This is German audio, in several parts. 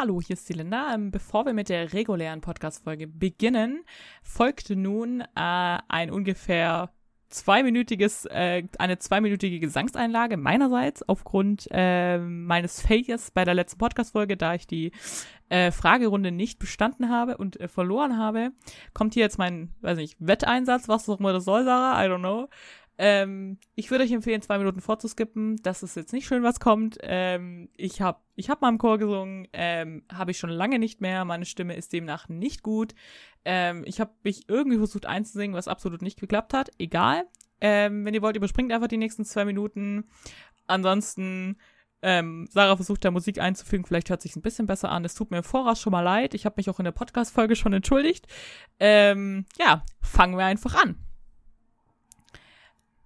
hallo, hier ist die Linda. Ähm, bevor wir mit der regulären Podcast-Folge beginnen, folgte nun äh, ein ungefähr zweiminütiges, äh, eine zweiminütige Gesangseinlage meinerseits aufgrund äh, meines Failures bei der letzten Podcast-Folge, da ich die äh, Fragerunde nicht bestanden habe und äh, verloren habe, kommt hier jetzt mein, weiß nicht, Wetteinsatz, was auch immer das soll, Sarah, I don't know. Ähm, ich würde euch empfehlen, zwei Minuten vorzuskippen. Das ist jetzt nicht schön, was kommt. Ähm, ich habe ich hab mal im Chor gesungen, ähm, habe ich schon lange nicht mehr. Meine Stimme ist demnach nicht gut. Ähm, ich habe mich irgendwie versucht einzusingen, was absolut nicht geklappt hat. Egal. Ähm, wenn ihr wollt, überspringt einfach die nächsten zwei Minuten. Ansonsten, ähm, Sarah versucht da Musik einzufügen. Vielleicht hört sich ein bisschen besser an. Es tut mir im Voraus schon mal leid. Ich habe mich auch in der Podcast-Folge schon entschuldigt. Ähm, ja, fangen wir einfach an.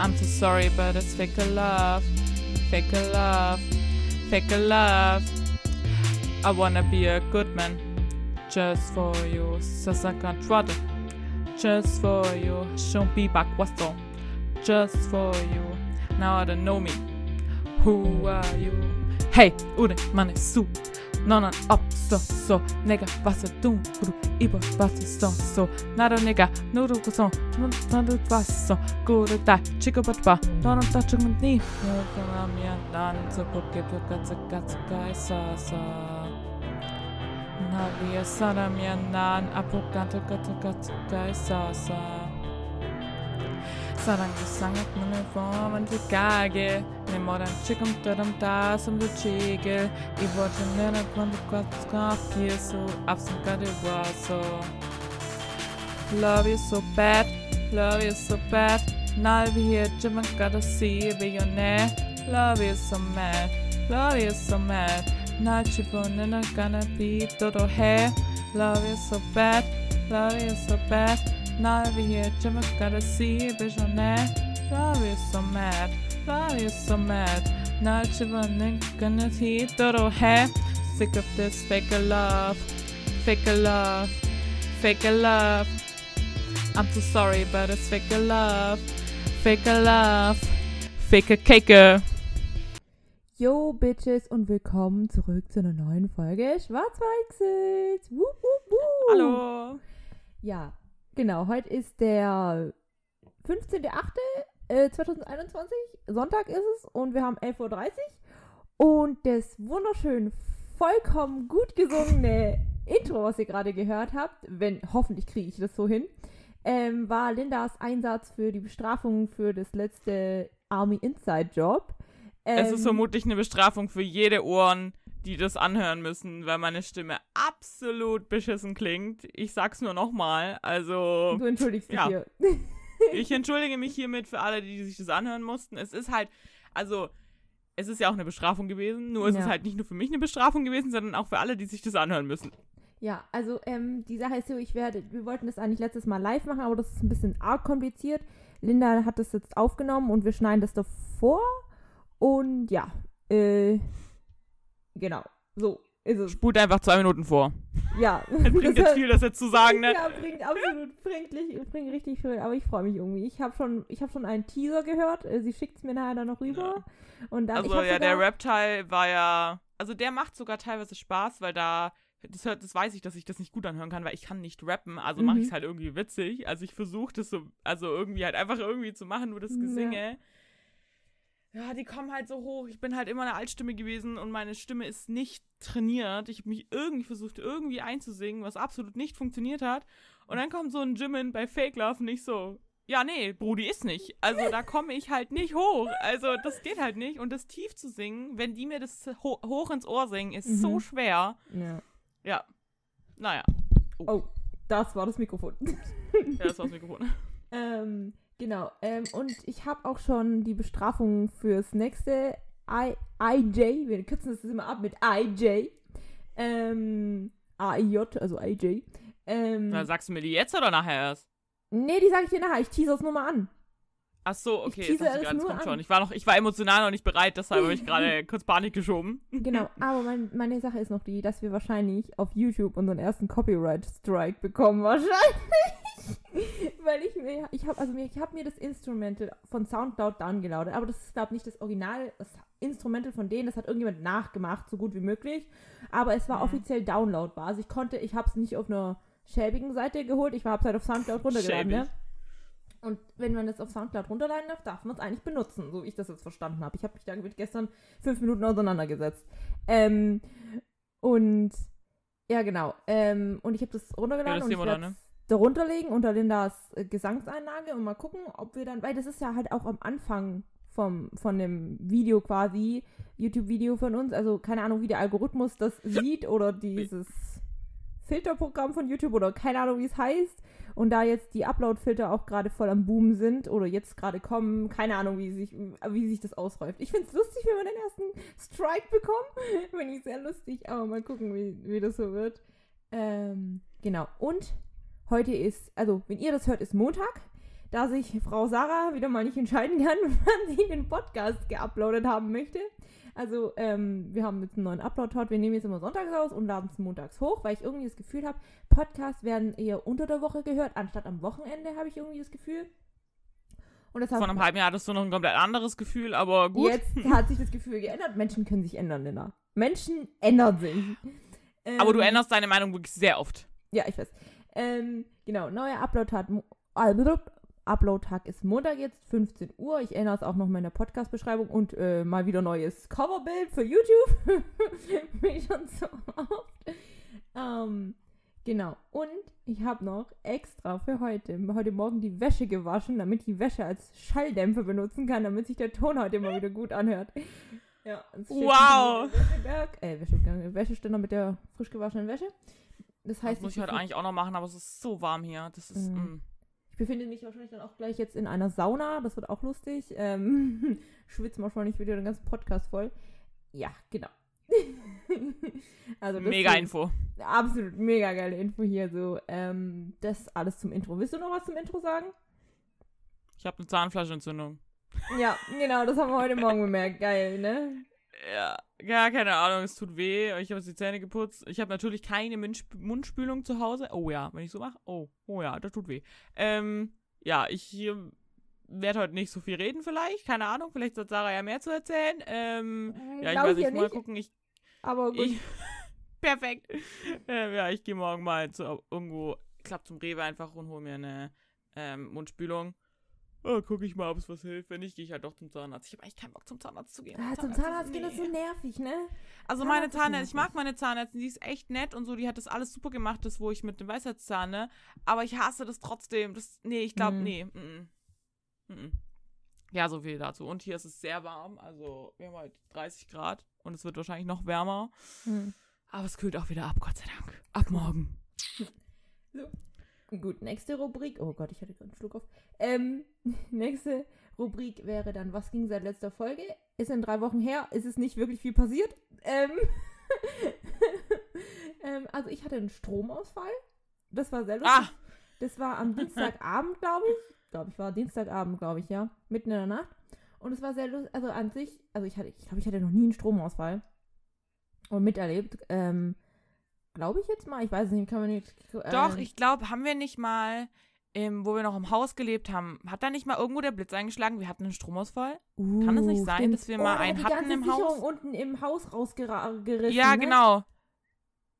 I'm so sorry, but it's fake love, fake love, fake love. I wanna be a good man, just for you. Sasaka Trottle, just for you. Shouldn't be back? Just for you. Now I don't know me. Who are you? Hey, Ude, man ist zu. Non, non, up, so, so. Nigga, was er tun, du, über was ist so, so. Nada, nigga, nur du, so. Non, du, was so. Gute, da, chico, but, ba. Non, non, touch, und nie. Ja, komm, mir, dann, so, gucke, gucke, zucke, zucke, sa, sa. Na, wir, sada, mir, nan, apokante, zucke, zucke, sa, sa. Formen til gage som du I Love you so bad, love you so bad. Now we here chiman gotta see be your net Love you so mad, love you so mad. Now chibon nene gonna be dodo here. Love you so bad, love you so bad. Now we here, Jim gotta see visionaire. Love is so mad, love is so mad. Now Chivon gonna see todo hair. Sick of this fake love, fake love, fake love. I'm so sorry, but it's fake love, fake love, fake cake. Yo, Bitches, und willkommen zurück zu einer neuen Folge Schwarzweißes. Hallo. Ja, genau. Heute ist der 15.08.2021. Sonntag ist es und wir haben 11.30 Uhr. Und das wunderschön, vollkommen gut gesungene Intro, was ihr gerade gehört habt, wenn hoffentlich kriege ich das so hin, ähm, war Lindas Einsatz für die Bestrafung für das letzte Army Inside Job. Es Ähm, ist vermutlich eine Bestrafung für jede Ohren, die das anhören müssen, weil meine Stimme absolut beschissen klingt. Ich sag's nur nochmal. Also, Du entschuldigst dich ja. hier. ich entschuldige mich hiermit für alle, die sich das anhören mussten. Es ist halt, also, es ist ja auch eine Bestrafung gewesen. Nur es Ja. ist halt nicht nur für mich eine Bestrafung gewesen, sondern auch für alle, die sich das anhören müssen. Ja, also ähm, die Sache ist so, ich werde, wir wollten das eigentlich letztes Mal live machen, aber das ist ein bisschen arg kompliziert. Linda hat das jetzt aufgenommen und wir schneiden das davor. Und ja, äh, genau, so ist es. Spult einfach zwei Minuten vor. Ja. Es bringt jetzt viel, das jetzt zu sagen, ne? Ja, bringt absolut, bringt, bringt richtig viel, aber ich freue mich irgendwie. Ich habe schon, ich habe schon einen Teaser gehört, äh, sie schickt es mir nachher dann noch rüber. Und dann, Also hab ja, der Rap-Teil war ja, also der macht sogar teilweise Spaß, weil da, das, hört, das weiß ich, dass ich das nicht gut anhören kann, weil ich kann nicht rappen, also mache Mhm. ich es halt irgendwie witzig. Also ich versuche das so, also irgendwie halt einfach irgendwie zu machen, nur das Ja. Gesinge. Ja, die kommen halt so hoch. Ich bin halt immer eine Altstimme gewesen und meine Stimme ist nicht trainiert. Ich habe mich irgendwie versucht, irgendwie einzusingen, was absolut nicht funktioniert hat. Und dann kommt so ein Jimin bei Fake Love und ich so, ja, nee, Brudi ist nicht. Also da komme ich halt nicht hoch. Also das geht halt nicht. Und das tief zu singen, wenn die mir das ho hoch ins Ohr singen, ist so Mhm. schwer. Ja. Ja. Naja. Oh, das war das Mikrofon. Ja, das war das Mikrofon. Ähm, genau. Ähm, und ich habe auch schon die Bestrafung fürs nächste I, IJ, wir kürzen das immer ab mit IJ, Ähm, AIJ, also AJ. Ähm, Na, sagst du mir die jetzt oder nachher erst? nee, die sage ich dir nachher. Ich teaser es nur mal an. Ach so, okay, Ich tease es nur kommt an. schon. Ich war, noch, ich war emotional noch nicht bereit, deshalb habe ich gerade kurz Panik geschoben. Genau, aber mein, meine Sache ist noch die, dass wir wahrscheinlich auf YouTube unseren ersten Copyright-Strike bekommen, wahrscheinlich. Weil ich mir, ich habe also mir, ich habe mir das Instrumental von Soundcloud downgeladen, aber das ist, glaube ich, nicht das Original, das Instrumental von denen, das hat irgendjemand nachgemacht, so gut wie möglich. Aber es war Mhm. offiziell downloadbar. Also ich konnte, ich habe es nicht auf einer schäbigen Seite geholt, ich habe es halt auf Soundcloud runtergeladen, ne? Und wenn man das auf Soundcloud runterladen darf, darf man es eigentlich benutzen, so wie ich das jetzt verstanden habe. Ich habe mich damit gestern fünf Minuten auseinandergesetzt. Ähm, und ja, genau. Ähm, und ich habe das runtergeladen das und ich werde? Darunter legen unter Lindas äh, Gesangseinlage und mal gucken, ob wir dann, weil das ist ja halt auch am Anfang vom, von dem Video quasi, YouTube-Video von uns, also keine Ahnung, wie der Algorithmus das sieht oder dieses Filterprogramm von YouTube oder keine Ahnung, wie es heißt. Und da jetzt die Upload-Filter auch gerade voll am Boom sind oder jetzt gerade kommen, keine Ahnung, wie sich, wie sich das ausräuft. Ich finde es lustig, wenn wir den ersten Strike bekommen. Finde ich sehr lustig, aber mal gucken, wie, wie das so wird. Ähm, genau. Und heute ist, also wenn ihr das hört, ist Montag. Da sich Frau Sarah wieder mal nicht entscheiden kann, wann sie den Podcast geuploadet haben möchte. Also, ähm, wir haben jetzt einen neuen Upload-Tort. Wir nehmen jetzt immer sonntags aus und laden es montags hoch, weil ich irgendwie das Gefühl habe, Podcasts werden eher unter der Woche gehört, anstatt am Wochenende, habe ich irgendwie das Gefühl. Und Vor einem halben Jahr hattest du noch ein komplett anderes Gefühl, aber gut. jetzt hat sich das Gefühl geändert. Menschen können sich ändern, Lena. Menschen ändern sich. Aber du Ähm, änderst deine Meinung wirklich sehr oft. Ja, ich weiß. Ähm, genau, neuer Upload-Tag. Upload-Tag ist Montag jetzt, 15 Uhr. Ich erinnere es auch noch mal in der Podcast-Beschreibung und äh, mal wieder neues Coverbild für YouTube. Wie schon so oft. Ähm, genau. Und ich habe noch extra für heute, heute Morgen die Wäsche gewaschen, damit ich die Wäsche als Schalldämpfer benutzen kann, damit sich der Ton heute mal wieder gut anhört. Ja, Wow. Wäscheberg, äh, Wäscheständer mit der frisch gewaschenen Wäsche. Das Das heißt, muss ich ich heute eigentlich auch noch machen, aber es ist so warm hier. Das ist. Mhm. Mm. ich befinde mich wahrscheinlich dann auch gleich jetzt in einer Sauna. Das wird auch lustig. Ähm, schwitze wahrscheinlich wieder den ganzen Podcast voll. Ja, genau. also das Mega Info. Absolut mega geile Info hier. So, ähm, das alles zum Intro. Willst du noch was zum Intro sagen? Ich habe eine Zahnfleischentzündung. Ja, genau, das haben wir heute Morgen bemerkt. Geil, ne? Ja, ja, keine Ahnung, es tut weh. Ich habe jetzt die Zähne geputzt. Ich habe natürlich keine Mundspü- Mundspülung zu Hause. Oh ja, wenn ich so mache. Oh, oh ja, das tut weh. Ähm, ja, ich werde heute nicht so viel reden vielleicht. Keine Ahnung, vielleicht hat Sarah ja mehr zu erzählen. Ähm, ja, ich Glaub weiß ja nicht, mal gucken. Ich, Aber gut. ich perfekt. Ähm, ja, ich gehe morgen mal zu, irgendwo, ich glaube zum Rewe einfach und hole mir eine ähm, Mundspülung. Oh, gucke ich mal, ob es was hilft. Wenn nicht, gehe ich halt doch zum Zahnarzt. Ich habe eigentlich keinen Bock zum Zahnarzt zu gehen. ah, zum Zahnarzt gehen ist so nervig, ne? Also meine Zahnärztin, ich mag meine Zahnärztin, die ist echt nett und so, die hat das alles super gemacht, das wo ich mit dem Weisheitszahn, ne? Aber ich hasse das trotzdem. Das, nee, ich glaube, Mhm. nee. Mm -mm. Mm ja, so viel dazu. Und hier ist es sehr warm, also wir haben halt 30 Grad und es wird wahrscheinlich noch wärmer. Hm. Aber es kühlt auch wieder ab, Gott sei Dank. Ab morgen. Gut, nächste Rubrik. Oh Gott, ich hatte gerade einen Schluck auf. Ähm, nächste Rubrik wäre dann, was ging seit letzter Folge? Ist in drei Wochen her, ist es nicht wirklich viel passiert. Ähm, ähm, also ich hatte einen Stromausfall. Das war sehr lustig. Ah, Das war am Dienstagabend, glaube ich. Glaube ich, war Dienstagabend, glaube ich, ja. Mitten in der Nacht. Und es war sehr lustig. Also an sich, also ich hatte, ich glaube, ich hatte noch nie einen Stromausfall. Und miterlebt. Ähm, glaube ich jetzt mal. Ich weiß es nicht, kann man nicht. Äh, doch, ich glaube, haben wir nicht mal, ähm, wo wir noch im Haus gelebt haben, hat da nicht mal irgendwo der Blitz eingeschlagen? Wir hatten einen Stromausfall? Kann es nicht sein, dass wir mal da einen hatten im Sicherung Haus? unten im Haus rausgerissen. Ja, ne? genau.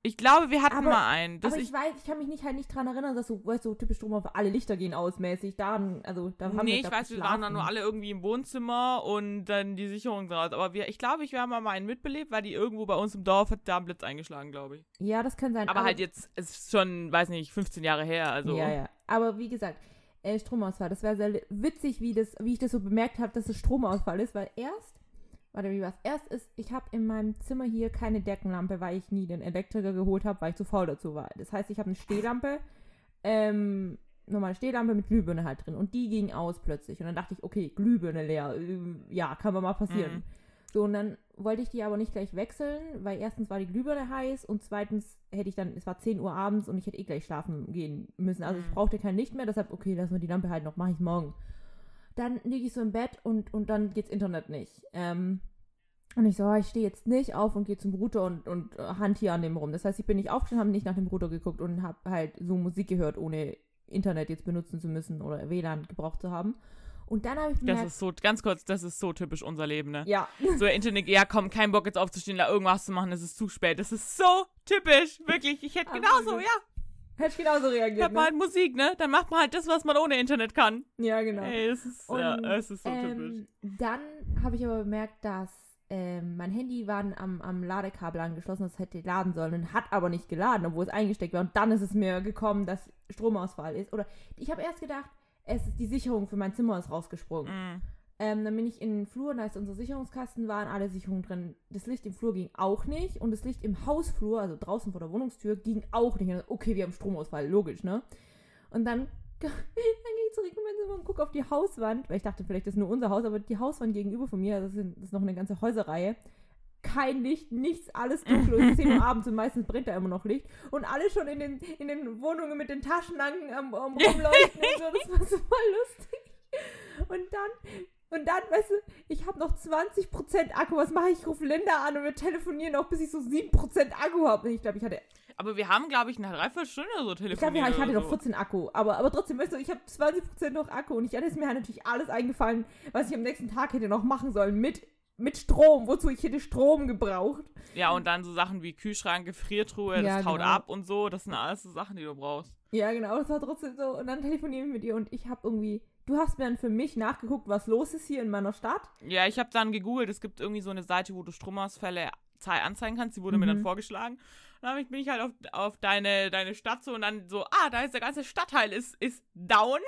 Ich glaube, wir hatten Aber- mal einen. Aber ich, ich, weiß, ich kann mich nicht halt nicht dran erinnern, dass so, weißt du, typisch Stromausfall, alle Lichter gehen aus mäßig. Da, also, da haben nee, wir ich da weiß, wir waren dann nur geschlafen. alle irgendwie im Wohnzimmer und dann die Sicherung draus. Aber wir, ich glaube, ich habe mal einen mitbelebt, weil die irgendwo bei uns im Dorf hat da einen Blitz eingeschlagen, glaube ich. Ja, das kann sein. Aber, halt jetzt, es ist schon, weiß nicht, 15 Jahre her. Also Ja, ja. Aber wie gesagt, äh, Stromausfall. Das wäre sehr witzig, wie, das, wie ich das so bemerkt habe, dass es Stromausfall ist, weil erst, warte, wie war's? Erst ist, ich habe in meinem Zimmer hier keine Deckenlampe, weil ich nie den Elektriker geholt habe, weil ich zu faul dazu war. Das heißt, ich habe eine Stehlampe, ähm, normale Stehlampe mit Glühbirne halt drin und die ging aus plötzlich und dann dachte ich, okay, Glühbirne leer, ähm, ja, kann mal mal passieren. Mhm. So, und dann wollte ich die aber nicht gleich wechseln, weil erstens war die Glühbirne heiß und zweitens hätte ich dann, es war 10 Uhr abends und ich hätte eh gleich schlafen gehen müssen. Also ich Mhm. brauchte kein Licht mehr, deshalb, okay, lassen wir die Lampe halt noch, mache ich morgen. Dann liege ich so im Bett und, und dann geht's Internet nicht. Ähm, und ich so, oh, ich stehe jetzt nicht auf und gehe zum Router und, und äh, hand hier an dem rum. Das heißt, ich bin nicht aufgestanden, habe nicht nach dem Router geguckt und habe halt so Musik gehört, ohne Internet jetzt benutzen zu müssen oder WLAN gebraucht zu haben. Und dann habe ich Das gemerkt, ist so, ganz kurz, das ist so typisch unser Leben, ne? ja, So Internet, ja komm, kein Bock jetzt aufzustehen, da irgendwas zu machen, es ist zu spät. Das ist so typisch, wirklich. Ich hätte genauso, ja. Hätte ich genauso reagiert. mal Ne? halt Musik, ne? Dann macht man halt das, was man ohne Internet kann. Ja, genau. Ey, es ist, ja, Und, es ist so typisch. Ähm, dann habe ich aber bemerkt, dass ähm, mein Handy war am, am Ladekabel angeschlossen, das hätte laden sollen und hat aber nicht geladen, obwohl es eingesteckt war. Und dann ist es mir gekommen, dass Stromausfall ist. Oder ich habe erst gedacht, es ist die Sicherung für mein Zimmer ist rausgesprungen. Mm. Ähm, dann bin ich in den Flur, da ist unser Sicherungskasten, waren alle Sicherungen drin. Das Licht im Flur ging auch nicht und das Licht im Hausflur, also draußen vor der Wohnungstür, ging auch nicht. Dann, Okay, wir haben Stromausfall, logisch, ne? Und dann, dann gehe ich zurück in mein Zimmer und gucke auf die Hauswand, weil ich dachte, vielleicht ist nur unser Haus, aber die Hauswand gegenüber von mir, das, sind, das ist noch eine ganze Häuserreihe. Kein Licht, nichts, alles dunkel. Es ist 10 Uhr abends und meistens brennt da immer noch Licht. Und alle schon in den, in den Wohnungen mit den Taschenlampen am, am Rumleuchten und so. Das war super lustig. Und dann und dann, weißt du, ich habe noch 20% Akku. Was mache ich? Ich rufe Linda an und wir telefonieren noch, bis ich so 7% Akku habe. Ich glaube, ich hatte, Aber wir haben, glaube ich, eine Dreiviertelstunde so ich glaube, telefoniert. ja, ich hatte noch so. 14 Akku. Aber, aber trotzdem, weißt du, ich habe 20% noch Akku. Und ich hatte es mir halt natürlich alles eingefallen, was ich am nächsten Tag hätte noch machen sollen. Mit, mit Strom. Wozu ich hätte Strom gebraucht. Ja, und dann so Sachen wie Kühlschrank, Gefriertruhe, Ja, das taut genau. ab und so. Das sind alles so Sachen, die du brauchst. Ja, genau, das war trotzdem so. Und dann telefonieren wir mit ihr und ich habe irgendwie. Du hast mir dann für mich nachgeguckt, was los ist hier in meiner Stadt. Ja, ich habe dann gegoogelt, es gibt irgendwie so eine Seite, wo du Stromausfälle zei- anzeigen kannst. Die wurde mir dann Mhm. vorgeschlagen. Dann bin ich halt auf, auf deine, deine Stadt so und dann so, ah, da ist der ganze Stadtteil ist, ist down.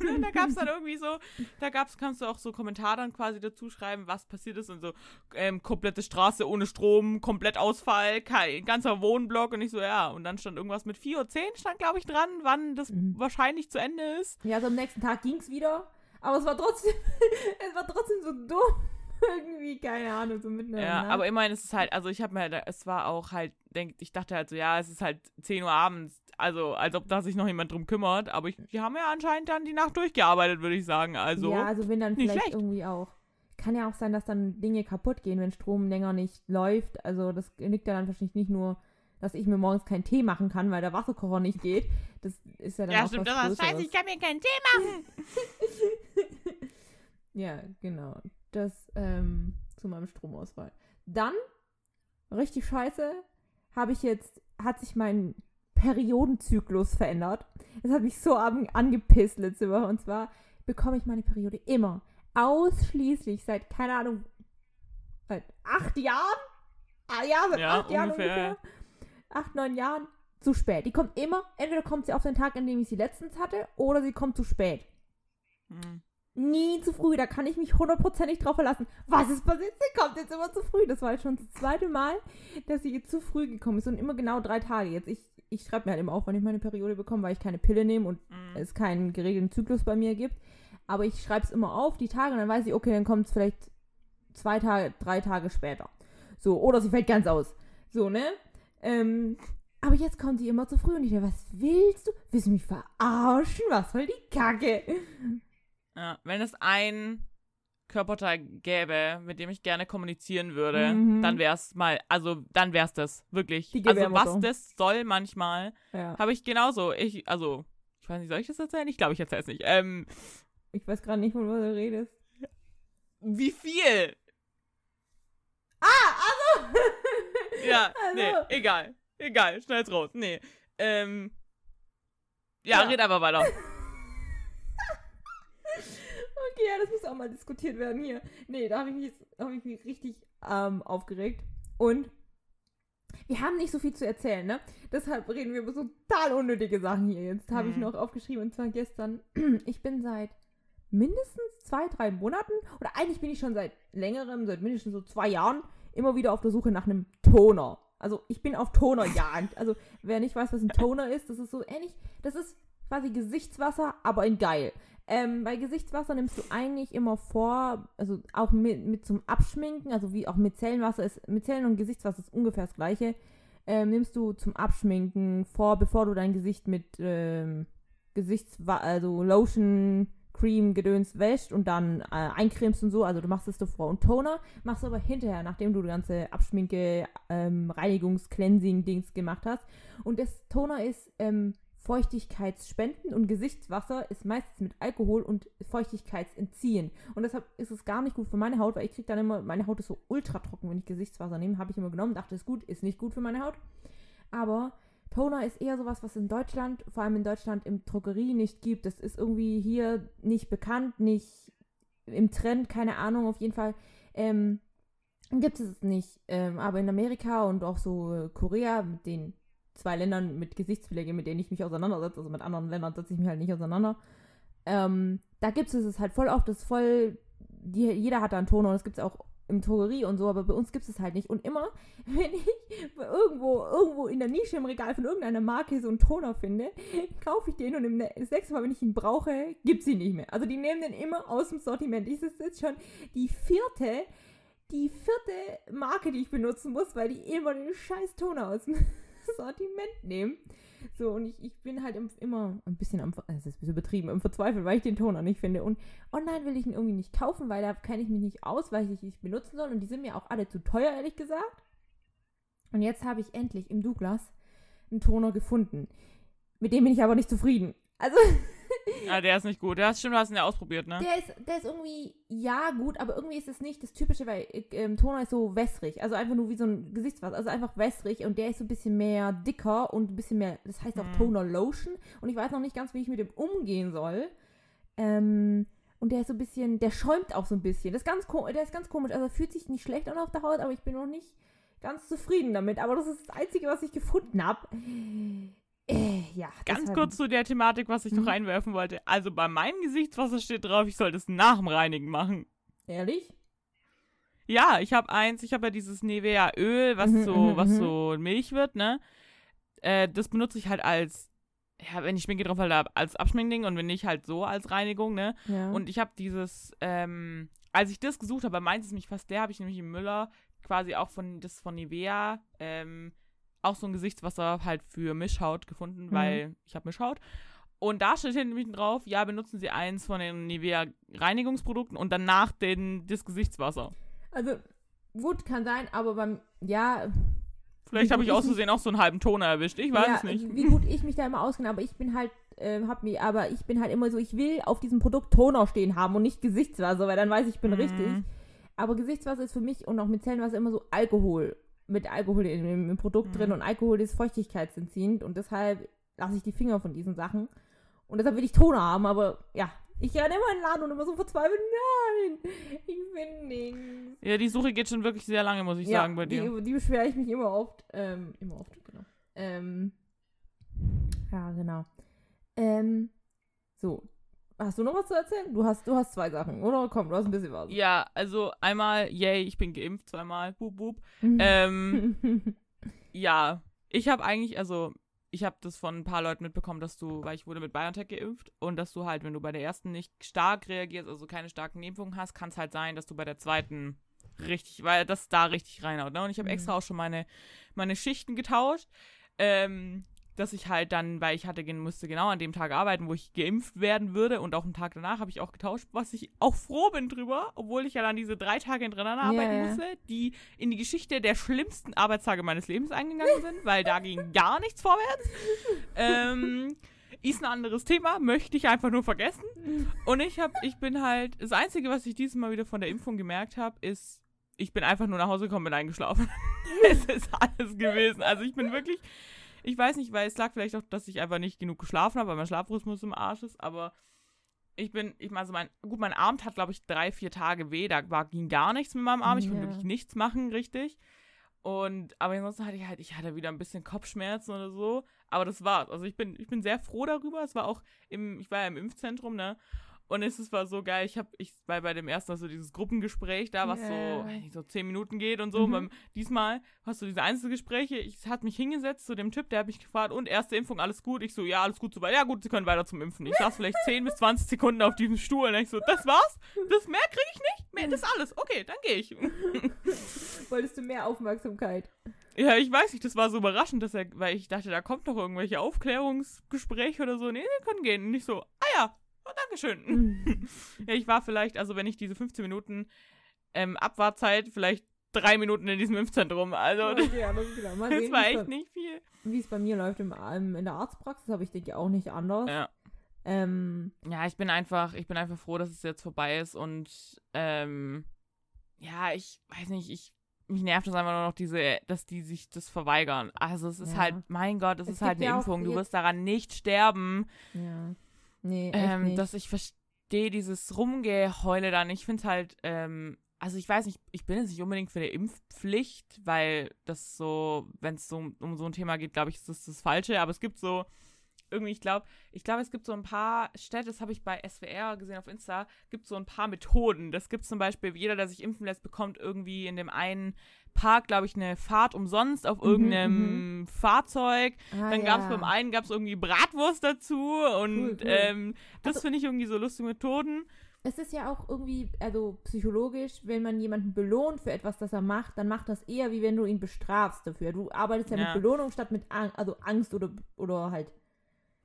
und da gab es dann irgendwie so, da gab's, kannst du auch so Kommentare dann quasi dazu schreiben, was passiert ist und so, ähm, komplette Straße ohne Strom, komplett Ausfall, kein ganzer Wohnblock und ich so, ja. Und dann stand irgendwas mit 4 Uhr 10 stand, glaube ich, dran, wann das Mhm. wahrscheinlich zu Ende ist. Ja, also am nächsten Tag ging es wieder. Aber es war trotzdem, es war trotzdem so dumm. Irgendwie, keine Ahnung, so mitten in der Ja, aber immerhin ist es halt, also ich habe mir, halt- es war auch halt, denk, ich dachte halt so, ja, es ist halt 10 Uhr abends, also als ob da sich noch jemand drum kümmert, aber ich, die haben ja anscheinend dann die Nacht durchgearbeitet, würde ich sagen, also. ja, also wenn dann vielleicht schlecht. irgendwie auch. Kann ja auch sein, dass dann Dinge kaputt gehen, wenn Strom länger nicht läuft. Also das liegt ja dann wahrscheinlich nicht nur, dass ich mir morgens keinen Tee machen kann, weil der Wasserkocher nicht geht. Das ist ja dann ja, auch stimmt, was das scheiße, ich kann mir keinen Tee machen. Ja, genau. Das ähm, zu meinem Stromausfall. Dann, richtig scheiße, habe ich jetzt, hat sich mein Periodenzyklus verändert. Das hat mich so an, angepisst letzte Woche. Und zwar bekomme ich meine Periode immer, ausschließlich seit, keine Ahnung, seit acht Jahren? Ah ja, seit Ja, acht Jahren ungefähr. ungefähr. Acht, neun Jahren zu spät. Die kommt immer, entweder kommt sie auf den Tag, an dem ich sie letztens hatte, oder sie kommt zu spät. Hm. Nie zu früh, da kann ich mich hundertprozentig drauf verlassen. Was ist passiert? Sie kommt jetzt immer zu früh. Das war jetzt schon das zweite Mal, dass sie jetzt zu früh gekommen ist und immer genau drei Tage. Jetzt, ich, ich schreibe mir halt immer auf, wann ich meine Periode bekomme, weil ich keine Pille nehme und Hm. es keinen geregelten Zyklus bei mir gibt. Aber ich schreibe es immer auf, die Tage, und dann weiß ich, okay, dann kommt es vielleicht zwei Tage, drei Tage später. So, oder sie fällt ganz aus. So, ne? Ähm, aber jetzt kommt sie immer zu früh und ich denke, was willst du? Willst du mich verarschen? Was soll die Kacke? Ja, wenn es ein Körperteil gäbe, mit dem ich gerne kommunizieren würde, Mhm. dann wär's mal, also dann wär's das, wirklich. Also was das soll manchmal, Ja. habe ich genauso. Ich, also, ich weiß nicht, soll ich das erzählen? Ich glaube, ich erzähle es nicht. Ähm, Ich weiß gerade nicht, was du redest. wie viel? Ah, also! Ja, Also. nee, egal. Egal, schnell's raus. Nee. Ähm. Ja, Ja. red einfach weiter. Ja, das muss auch mal diskutiert werden hier. Nee, da habe ich, mich hab ich mich richtig ähm, aufgeregt. Und wir haben nicht so viel zu erzählen, ne? Deshalb reden wir über so total unnötige Sachen hier. Jetzt habe ich Mhm. noch aufgeschrieben, und zwar gestern. Ich bin seit mindestens zwei, drei Monaten, oder eigentlich bin ich schon seit längerem, seit mindestens so zwei Jahren, immer wieder auf der Suche nach einem Toner. Also ich bin auf Tonerjagd. Also wer nicht weiß, was ein Toner ist, das ist so ähnlich. Das ist quasi Gesichtswasser, aber in geil. Ähm, bei Gesichtswasser nimmst du eigentlich immer vor, also auch mit, mit zum Abschminken, also wie auch mit Zellenwasser ist, mit Zellen und Gesichtswasser ist ungefähr das gleiche. Ähm, nimmst du zum Abschminken vor, bevor du dein Gesicht mit ähm, Gesichtswasser, also Lotion, Cream, Gedöns wäscht und dann äh, eincremst und so. Also du machst es davor. Und Toner machst du aber hinterher, nachdem du die ganze Abschminke, ähm, Reinigungs-, Cleansing-Dings gemacht hast. Und das Toner ist ähm, Feuchtigkeitsspenden und Gesichtswasser ist meistens mit Alkohol und Feuchtigkeitsentziehen. Und deshalb ist es gar nicht gut für meine Haut, weil ich kriege dann immer, meine Haut ist so ultra trocken, wenn ich Gesichtswasser nehme. Habe ich immer genommen, dachte, ist gut, ist nicht gut für meine Haut. Aber Toner ist eher sowas, was in Deutschland, vor allem in Deutschland im Drogerie nicht gibt. Das ist irgendwie hier nicht bekannt, nicht im Trend, keine Ahnung, auf jeden Fall. Ähm, gibt es es nicht. Ähm, aber in Amerika und auch so Korea, mit den zwei Ländern mit Gesichtspflege, mit denen ich mich auseinandersetze, also mit anderen Ländern setze ich mich halt nicht auseinander. Ähm, da gibt es es halt voll oft, das voll, die, jeder hat da einen Toner und das gibt es auch im Drogerie und so, aber bei uns gibt es es halt nicht. Und immer, wenn ich irgendwo, irgendwo in der Nische im Regal von irgendeiner Marke so einen Toner finde, kaufe ich den und im nächsten Mal, wenn ich ihn brauche, gibt es ihn nicht mehr. Also die nehmen den immer aus dem Sortiment. Das ist jetzt schon die vierte, die vierte Marke, die ich benutzen muss, weil die immer den scheiß Toner aus dem Sortiment nehmen. So, und ich, ich bin halt immer ein bisschen am, es ist ein bisschen übertrieben, im Verzweifeln, weil ich den Toner nicht finde. Und online will ich ihn irgendwie nicht kaufen, weil da kenne ich mich nicht aus, weil ich ihn nicht benutzen soll. Und die sind mir auch alle zu teuer, ehrlich gesagt. Und jetzt habe ich endlich im Douglas einen Toner gefunden. Mit dem bin ich aber nicht zufrieden. Also, Ah, der ist nicht gut. Ja, stimmt, du hast ihn ja ausprobiert, ne? der ist, der ist irgendwie, ja, gut, aber irgendwie ist es nicht das Typische, weil ähm, Toner ist so wässrig. Also einfach nur wie so ein Gesichtswasser. Also einfach wässrig und der ist so ein bisschen mehr dicker und ein bisschen mehr, das heißt auch Mhm. Toner Lotion. Und ich weiß noch nicht ganz, wie ich mit dem umgehen soll. Ähm, und der ist so ein bisschen, der schäumt auch so ein bisschen. Das ist ganz, der ist ganz komisch. Also fühlt sich nicht schlecht an auf der Haut, aber ich bin noch nicht ganz zufrieden damit. Aber das ist das Einzige, was ich gefunden habe. Äh, ja. Ganz kurz zu der Thematik, was ich noch Mhm. reinwerfen wollte. Also bei meinem Gesichtswasser steht drauf, ich soll das nach dem Reinigen machen. Ehrlich? Ja, ich habe eins, ich habe ja dieses Nivea Öl, was Mhm, so, mhm, was so Milch wird, ne? Äh, das benutze ich halt als, ja, wenn ich schminke drauf halt als Abschminkding und wenn nicht halt so als Reinigung, ne? Ja. Und ich habe dieses, ähm, als ich das gesucht habe, meint es mich fast der, habe ich nämlich im Müller quasi auch von, das von Nivea, ähm, auch so ein Gesichtswasser halt für Mischhaut gefunden, Mhm. weil ich habe Mischhaut. Und da steht hinten drauf, ja, benutzen Sie eins von den Nivea Reinigungsprodukten und danach den, das Gesichtswasser. Also, gut, kann sein, aber beim, ja. Vielleicht habe ich aus Versehen auch so einen halben Toner erwischt, ich weiß ja, es nicht. Wie gut ich mich da immer auskenne, aber ich bin halt, ähm, hab mich, aber ich bin halt immer so, ich will auf diesem Produkt Toner stehen haben und nicht Gesichtswasser, weil dann weiß ich, ich bin Mhm. richtig. Aber Gesichtswasser ist für mich und auch mit Zellenwasser immer so Alkohol. Mit Alkohol im, im, Produkt Mhm. drin und Alkohol ist feuchtigkeitsentziehend und deshalb lasse ich die Finger von diesen Sachen. Und deshalb will ich Toner haben, aber ja, ich renne immer in den Laden und immer so verzweifelt, nein, ich finde nichts. Ja, die Suche geht schon wirklich sehr lange, muss ich sagen, bei dir. Die, die beschwere ich mich immer oft. Ähm, immer oft, genau. Ähm, ja, genau. Ähm, so. Hast du noch was zu erzählen? Du hast, du hast zwei Sachen, oder? Komm, du hast ein bisschen was. Ja, also einmal, yay, ich bin geimpft, zweimal, boop, boop. Mhm. Ähm, ja, ich habe eigentlich, also ich habe das von ein paar Leuten mitbekommen, dass du, weil ich wurde mit BioNTech geimpft und dass du halt, wenn du bei der ersten nicht stark reagierst, also keine starken Nebenwirkungen hast, kann es halt sein, dass du bei der zweiten richtig, weil das da richtig reinhaut. Ne? Und ich habe Mhm. extra auch schon meine, meine Schichten getauscht, ähm, dass ich halt dann, weil ich hatte, musste genau an dem Tag arbeiten, wo ich geimpft werden würde und auch einen Tag danach habe ich auch getauscht, was ich auch froh bin drüber, obwohl ich ja dann diese drei Tage hintereinander arbeiten musste, die in die Geschichte der schlimmsten Arbeitstage meines Lebens eingegangen sind, weil da ging gar nichts vorwärts. Ähm, ist ein anderes Thema, möchte ich einfach nur vergessen. Und ich habe, ich bin halt, das Einzige, was ich dieses Mal wieder von der Impfung gemerkt habe, ist, ich bin einfach nur nach Hause gekommen und bin eingeschlafen. es ist alles gewesen. Also ich bin wirklich, ich weiß nicht, weil es lag vielleicht auch, dass ich einfach nicht genug geschlafen habe, weil mein Schlafrhythmus im Arsch ist, aber ich bin, ich meine, also mein, gut, mein Arm hat, glaube ich, drei, vier Tage weh, da war, ging gar nichts mit meinem Arm, ich konnte Ja. wirklich nichts machen, richtig. Und, aber ansonsten hatte ich halt, ich hatte wieder ein bisschen Kopfschmerzen oder so, aber das war's. Also ich bin, ich bin sehr froh darüber, es war auch im, ich war ja im Impfzentrum, ne, Und es ist- war so geil. Ich habe, ich war bei dem ersten so dieses Gruppengespräch da, was Ja. so, so zehn Minuten geht und so. Mhm. Beim, diesmal hast du diese Einzelgespräche. Ich hat mich hingesetzt zu dem Typ, der hat mich gefragt, und erste Impfung, alles gut? Ich so, ja, alles gut, soweit. Ja, gut, Sie können weiter zum Impfen. Ich saß vielleicht 10 bis 20 Sekunden auf diesem Stuhl und ich so, das war's? Das mehr kriege ich nicht? Mehr, das ist alles. Okay, dann gehe ich. Wolltest du mehr Aufmerksamkeit? Ja, ich weiß nicht, das war so überraschend, dass er, weil ich dachte, da kommt doch irgendwelche Aufklärungsgespräche oder so. Nee, wir können gehen. Und nicht so, ah ja, oh, Dankeschön. Mhm. Ja, ich war vielleicht, also wenn ich diese 15 Minuten ähm, Abwartzeit, vielleicht drei Minuten in diesem Impfzentrum. Also das, ja, das, genau. Das sehen, war echt bei- nicht viel. wie es bei mir läuft im, ähm, in der Arztpraxis, aber ich denke auch nicht anders. Ja. Ähm, ja, ich bin einfach, ich bin einfach froh, dass es jetzt vorbei ist und ähm, ja, ich weiß nicht, ich mich nervt es einfach nur noch diese, dass die sich das verweigern. Also es ist Ja. halt, mein Gott, es, Es ist halt eine ja Impfung. Du wirst daran nicht sterben. ja. Nee, Ähm, nicht. dass ich verstehe dieses Rumgeheule dann. Ich finde es halt, ähm, also ich weiß nicht, ich bin jetzt nicht unbedingt für eine Impfpflicht, weil das so, wenn es so um, um so ein Thema geht, glaube ich, ist das das Falsche. Aber es gibt so irgendwie, ich glaube, ich glaube, es gibt so ein paar Städte, das habe ich bei SWR gesehen auf Insta, gibt so ein paar Methoden. Das gibt zum Beispiel, jeder, der sich impfen lässt, bekommt irgendwie in dem einen Park, glaube ich, eine Fahrt umsonst auf Mhm, irgendeinem Fahrzeug. ah, Dann ja. gab es beim einen gab's irgendwie Bratwurst dazu und Cool, cool. Ähm, das Also- finde ich irgendwie so lustige Methoden. Es ist ja auch irgendwie, also psychologisch, wenn man jemanden belohnt für etwas, das er macht, dann macht das eher, wie wenn du ihn bestrafst dafür. Du arbeitest ja, Ja. mit Belohnung statt mit Ang also Angst oder, oder halt,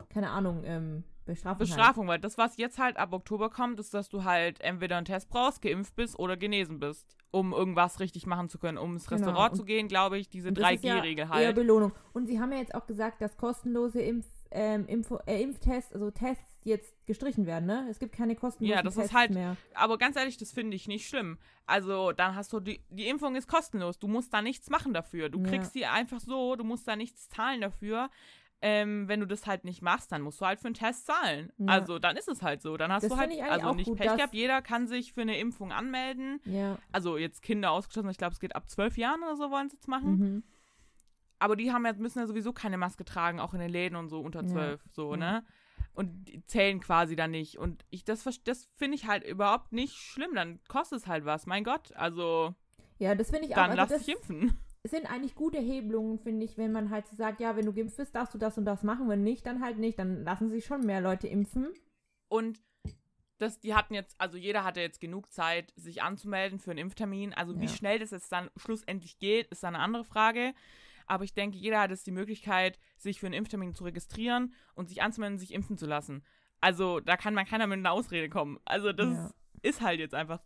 keine Ahnung, ähm, Bestrafung. Halt. Bestrafung, weil das, was jetzt halt ab Oktober kommt, ist, dass du halt entweder einen Test brauchst, geimpft bist oder genesen bist, um irgendwas richtig machen zu können. Um ins Genau, Restaurant und- zu gehen, glaube ich, diese Und das ist ja 3G-Regel Eher halt. Belohnung. Und sie haben ja jetzt auch gesagt, dass kostenlose Impf, ähm, Info, äh, Impftests, also Tests jetzt gestrichen werden, ne? Es gibt keine kostenlosen Ja, das ist Tests halt- mehr. Aber ganz ehrlich, das finde ich nicht schlimm. Also, dann hast du die, die Impfung ist kostenlos. Du musst da nichts machen dafür. Du Ja. kriegst die einfach so, du musst da nichts zahlen dafür. Ähm, wenn du das halt nicht machst, dann musst du halt für einen Test zahlen. Ja. Also, dann ist es halt so. Dann hast Das du halt, also nicht gut, Pech gehabt. Jeder kann sich für eine Impfung anmelden. Ja. Also, jetzt Kinder ausgeschlossen. Ich glaube, es geht ab zwölf Jahren oder so wollen sie jetzt machen. Mhm. Aber die haben ja, müssen ja sowieso keine Maske tragen, auch in den Läden und so unter Ja. zwölf, so, Ja. ne? Und die zählen quasi dann nicht. Und ich, das, das finde ich halt überhaupt nicht schlimm. Dann kostet es halt was. Mein Gott, also Ja, das finde ich dann auch. lass Also dich das impfen. sind eigentlich gute Hebelungen, finde ich, wenn man halt so sagt, ja, wenn du geimpft bist, darfst du das und das machen. Wenn nicht, dann halt nicht. Dann lassen sich schon mehr Leute impfen. Und das, die hatten jetzt, also jeder hatte jetzt genug Zeit, sich anzumelden für einen Impftermin. Also wie Ja. schnell das jetzt dann schlussendlich geht, ist dann eine andere Frage. Aber ich denke, jeder hat jetzt die Möglichkeit, sich für einen Impftermin zu registrieren und sich anzumelden, sich impfen zu lassen. Also da kann man keiner mit einer Ausrede kommen. Also das Ja. ist halt jetzt einfach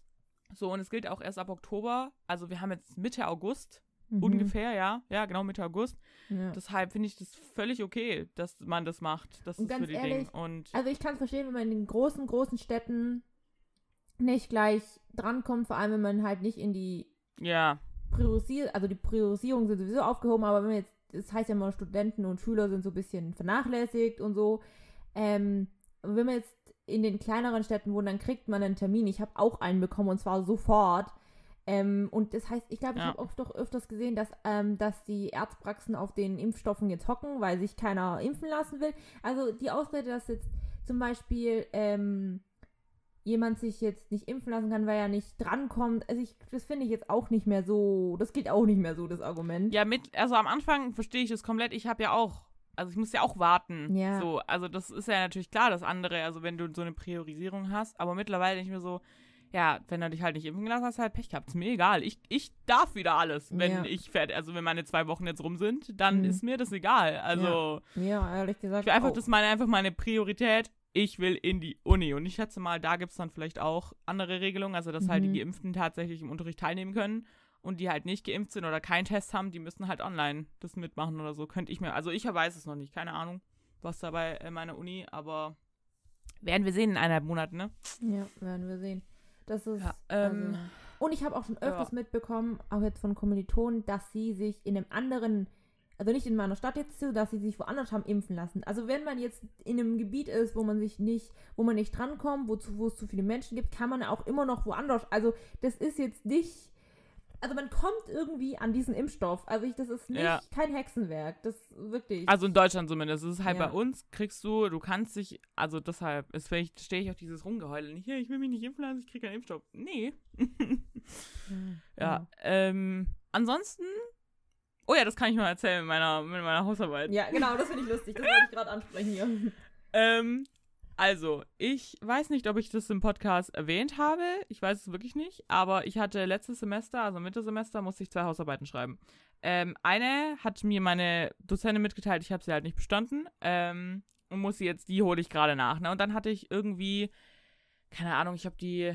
so. Und es gilt auch erst ab Oktober. Also wir haben jetzt Mitte August Mhm. ungefähr, ja. Ja, genau, Mitte August. Ja. Deshalb finde ich das völlig okay, dass man das macht. Das Und ist ganz für die ehrlich, Ding. Und Also ich kann es verstehen, wenn man in den großen, großen Städten nicht gleich drankommt, vor allem wenn man halt nicht in die ja, Priorisier also die Priorisierung sind sowieso aufgehoben, aber wenn man jetzt, das heißt ja immer, Studenten und Schüler sind so ein bisschen vernachlässigt und so. Ähm, wenn man jetzt in den kleineren Städten wohnt, dann kriegt man einen Termin. Ich habe auch einen bekommen und zwar sofort. Ähm, und das heißt, ich glaube, ich Ja. habe auch doch öfters gesehen, dass, ähm, dass die Arztpraxen auf den Impfstoffen jetzt hocken, weil sich keiner impfen lassen will. Also die Ausrede, dass jetzt zum Beispiel ähm, jemand sich jetzt nicht impfen lassen kann, weil er nicht drankommt. Also ich, das finde ich jetzt auch nicht mehr so, das geht auch nicht mehr so, das Argument. Ja, mit, also am Anfang verstehe ich das komplett. Ich habe ja auch, also ich muss ja auch warten. Ja. So, also das ist ja natürlich klar, das andere, also wenn du so eine Priorisierung hast, aber mittlerweile ich mir so, ja, wenn du dich halt nicht impfen gelassen hast, halt Pech gehabt. Ist mir egal. Ich, ich darf wieder alles, wenn Ja. ich fertig, also wenn meine zwei Wochen jetzt rum sind, dann Mhm. ist mir das egal. Also Ja, ehrlich gesagt. ich will einfach, auch. das ist meine, einfach meine Priorität. Ich will in die Uni. Und ich schätze mal, da gibt es dann vielleicht auch andere Regelungen, also dass halt die Mhm. Geimpften tatsächlich im Unterricht teilnehmen können und die halt nicht geimpft sind oder keinen Test haben, die müssen halt online das mitmachen oder so. Könnte ich mir, also ich weiß es noch nicht, keine Ahnung, was da bei äh, meiner Uni, aber werden wir sehen in eineinhalb Monaten, ne? Ja, werden wir sehen. Das ist. Ja, ähm, also, und ich habe auch schon öfters ja. mitbekommen, auch jetzt von Kommilitonen, dass sie sich in einem anderen, also nicht in meiner Stadt jetzt dass sie sich woanders haben impfen lassen. Also wenn man jetzt in einem Gebiet ist, wo man sich nicht, wo man nicht drankommt, wo, zu, wo es zu viele Menschen gibt, kann man auch immer noch woanders. Also das ist jetzt nicht Also man kommt irgendwie an diesen Impfstoff. Also ich, das ist nicht Ja. kein Hexenwerk. Das wirklich. Also in Deutschland zumindest. Es ist halt Ja. bei uns, kriegst du, du kannst dich, also deshalb ist vielleicht stehe ich auf dieses Rumgeheule nicht, hey, ich will mich nicht impfen lassen, ich kriege keinen Impfstoff. Nee. Ja. Ähm, ansonsten. Oh ja, das kann ich noch erzählen mit meiner, mit meiner Hausarbeit. Ja, genau, das finde ich lustig. Das wollte ich gerade ansprechen hier. Ähm, also, ich weiß nicht, ob ich das im Podcast erwähnt habe. Ich weiß es wirklich nicht. Aber ich hatte letztes Semester, also Mitte Semester, musste ich zwei Hausarbeiten schreiben. Ähm, eine hat mir meine Dozentin mitgeteilt, ich habe sie halt nicht bestanden. Ähm, und muss sie jetzt, die hole ich gerade nach. Ne? Und dann hatte ich irgendwie, keine Ahnung, ich habe die,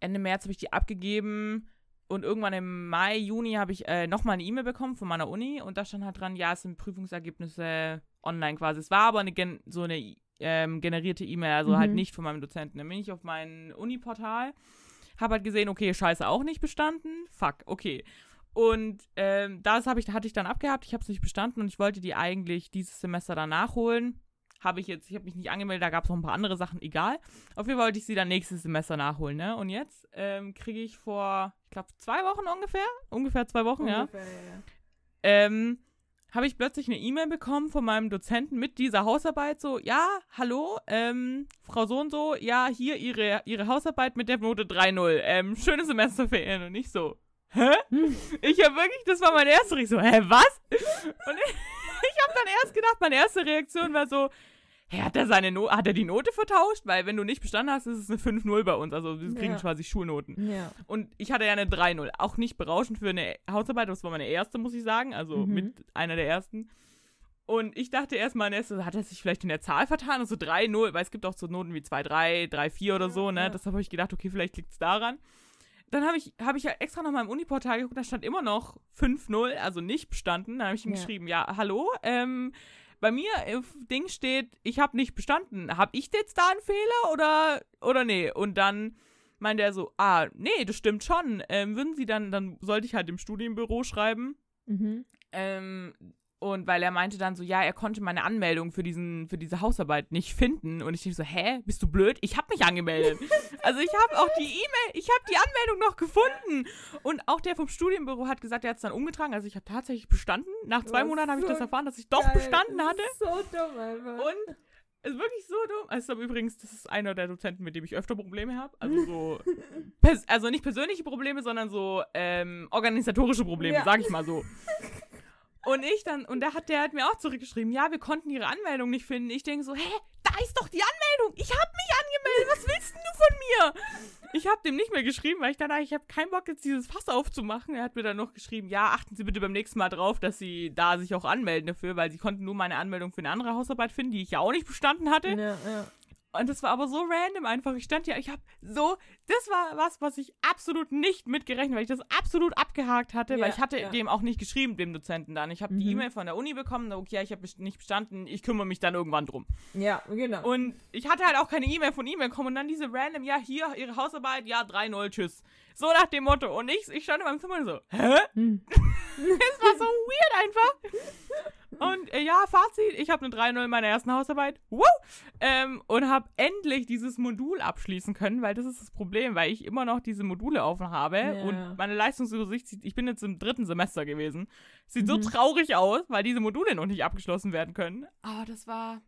Ende März habe ich die abgegeben. Und irgendwann im Mai, Juni habe ich äh, nochmal eine E-Mail bekommen von meiner Uni. Und da stand halt dran, ja, es sind Prüfungsergebnisse online quasi. Es war aber eine so eine ähm, generierte E-Mail, also Mhm. halt nicht von meinem Dozenten. Dann bin ich auf mein Uni-Portal, habe halt gesehen, okay, scheiße, auch nicht bestanden. Fuck, okay. Und ähm, das ich, hatte ich dann abgehabt, ich habe es nicht bestanden und ich wollte die eigentlich dieses Semester dann nachholen. Habe ich jetzt, ich habe mich nicht angemeldet, da gab es noch ein paar andere Sachen, egal. Auf jeden Fall wollte ich sie dann nächstes Semester nachholen, ne? Und jetzt ähm, kriege ich vor, ich glaube, zwei Wochen ungefähr, ungefähr zwei Wochen, ja, Ungefähr, ja. ähm, habe ich plötzlich eine E-Mail bekommen von meinem Dozenten mit dieser Hausarbeit. So, ja, hallo, ähm, Frau so und so, ja, hier ihre, ihre Hausarbeit mit der Note 3.0. Ähm, schöne Semesterferien. Und ich so, hä? Hm. Ich habe wirklich, das war mein erster, ich so, hä, was? Und ich, ich habe dann erst gedacht, meine erste Reaktion war so, hä, hat er seine no hat er die Note vertauscht? Weil wenn du nicht bestanden hast, ist es eine 5-0 bei uns. Also wir kriegen Ja. quasi Schulnoten. Ja. Und ich hatte ja eine 3-0. Auch nicht berauschend für eine Hausarbeit. Das war meine erste, muss ich sagen. Also Mhm. mit einer der ersten. Und ich dachte erst mal, erst, hat er sich vielleicht in der Zahl vertan? Also 3-0, weil es gibt auch so Noten wie 2-3, 3-4 oder so, ne? ja. Deshalb habe ich gedacht, okay, vielleicht liegt es daran. Dann habe ich, hab ich ja extra noch mal im Uniportal geguckt, da stand immer noch 5-0, also nicht bestanden. Dann habe ich ihm Ja. geschrieben, ja, hallo, ähm, bei mir auf Ding steht, ich habe nicht bestanden. Habe ich jetzt da einen Fehler oder, oder nee? Und dann meinte er so, ah, nee, das stimmt schon. Ähm, würden Sie dann, dann sollte ich halt im Studienbüro schreiben. Mhm. Ähm, und weil er meinte dann so, ja, er konnte meine Anmeldung für, diesen, für diese Hausarbeit nicht finden. Und ich dachte so, hä, bist du blöd? Ich habe mich angemeldet. also ich habe auch die E-Mail, ich habe die Anmeldung noch gefunden. Und auch der vom Studienbüro hat gesagt, er hat es dann umgetragen. Also ich habe tatsächlich bestanden. Nach zwei Was Monaten habe ich so das erfahren, dass ich doch Geil. bestanden hatte. So dumm einfach. Und es ist wirklich so dumm. Also übrigens, das ist einer der Dozenten, mit dem ich öfter Probleme habe. Also so, also nicht persönliche Probleme, sondern so ähm, organisatorische Probleme, Ja. sag ich mal so. Und ich dann, und da hat der hat mir auch zurückgeschrieben, ja, wir konnten ihre Anmeldung nicht finden. Ich denke so, hä, da ist doch die Anmeldung. Ich habe mich angemeldet. Was willst denn du von mir? Ich habe dem nicht mehr geschrieben, weil ich dachte, ich habe keinen Bock, jetzt dieses Fass aufzumachen. Er hat mir dann noch geschrieben, ja, achten Sie bitte beim nächsten Mal drauf, dass Sie da sich auch anmelden dafür, weil Sie konnten nur meine Anmeldung für eine andere Hausarbeit finden, die ich ja auch nicht bestanden hatte. ja, ja. Und das war aber so random einfach. Ich stand ja, ich habe so, das war was, was ich absolut nicht mitgerechnet, weil ich das absolut abgehakt hatte, Ja, weil ich hatte ja. dem auch nicht geschrieben, dem Dozenten dann. Ich habe die Mhm. E-Mail von der Uni bekommen, okay, ich habe nicht bestanden, ich kümmere mich dann irgendwann drum. Ja, genau. Und ich hatte halt auch keine E-Mail von E-Mail bekommen und dann diese random, ja, hier, ihre Hausarbeit, ja, 3-0, tschüss. So nach dem Motto. Und ich, ich stand in meinem Zimmer und so, hä? Hm. Es war so weird einfach. Und äh, ja, Fazit, ich habe eine 3-0 in meiner ersten Hausarbeit. Woo! Ähm, und habe endlich dieses Modul abschließen können, weil das ist das Problem, weil ich immer noch diese Module offen habe Ja. und meine Leistungsübersicht, sieht- ich bin jetzt im dritten Semester gewesen, sieht so Mhm. traurig aus, weil diese Module noch nicht abgeschlossen werden können. Aber das war,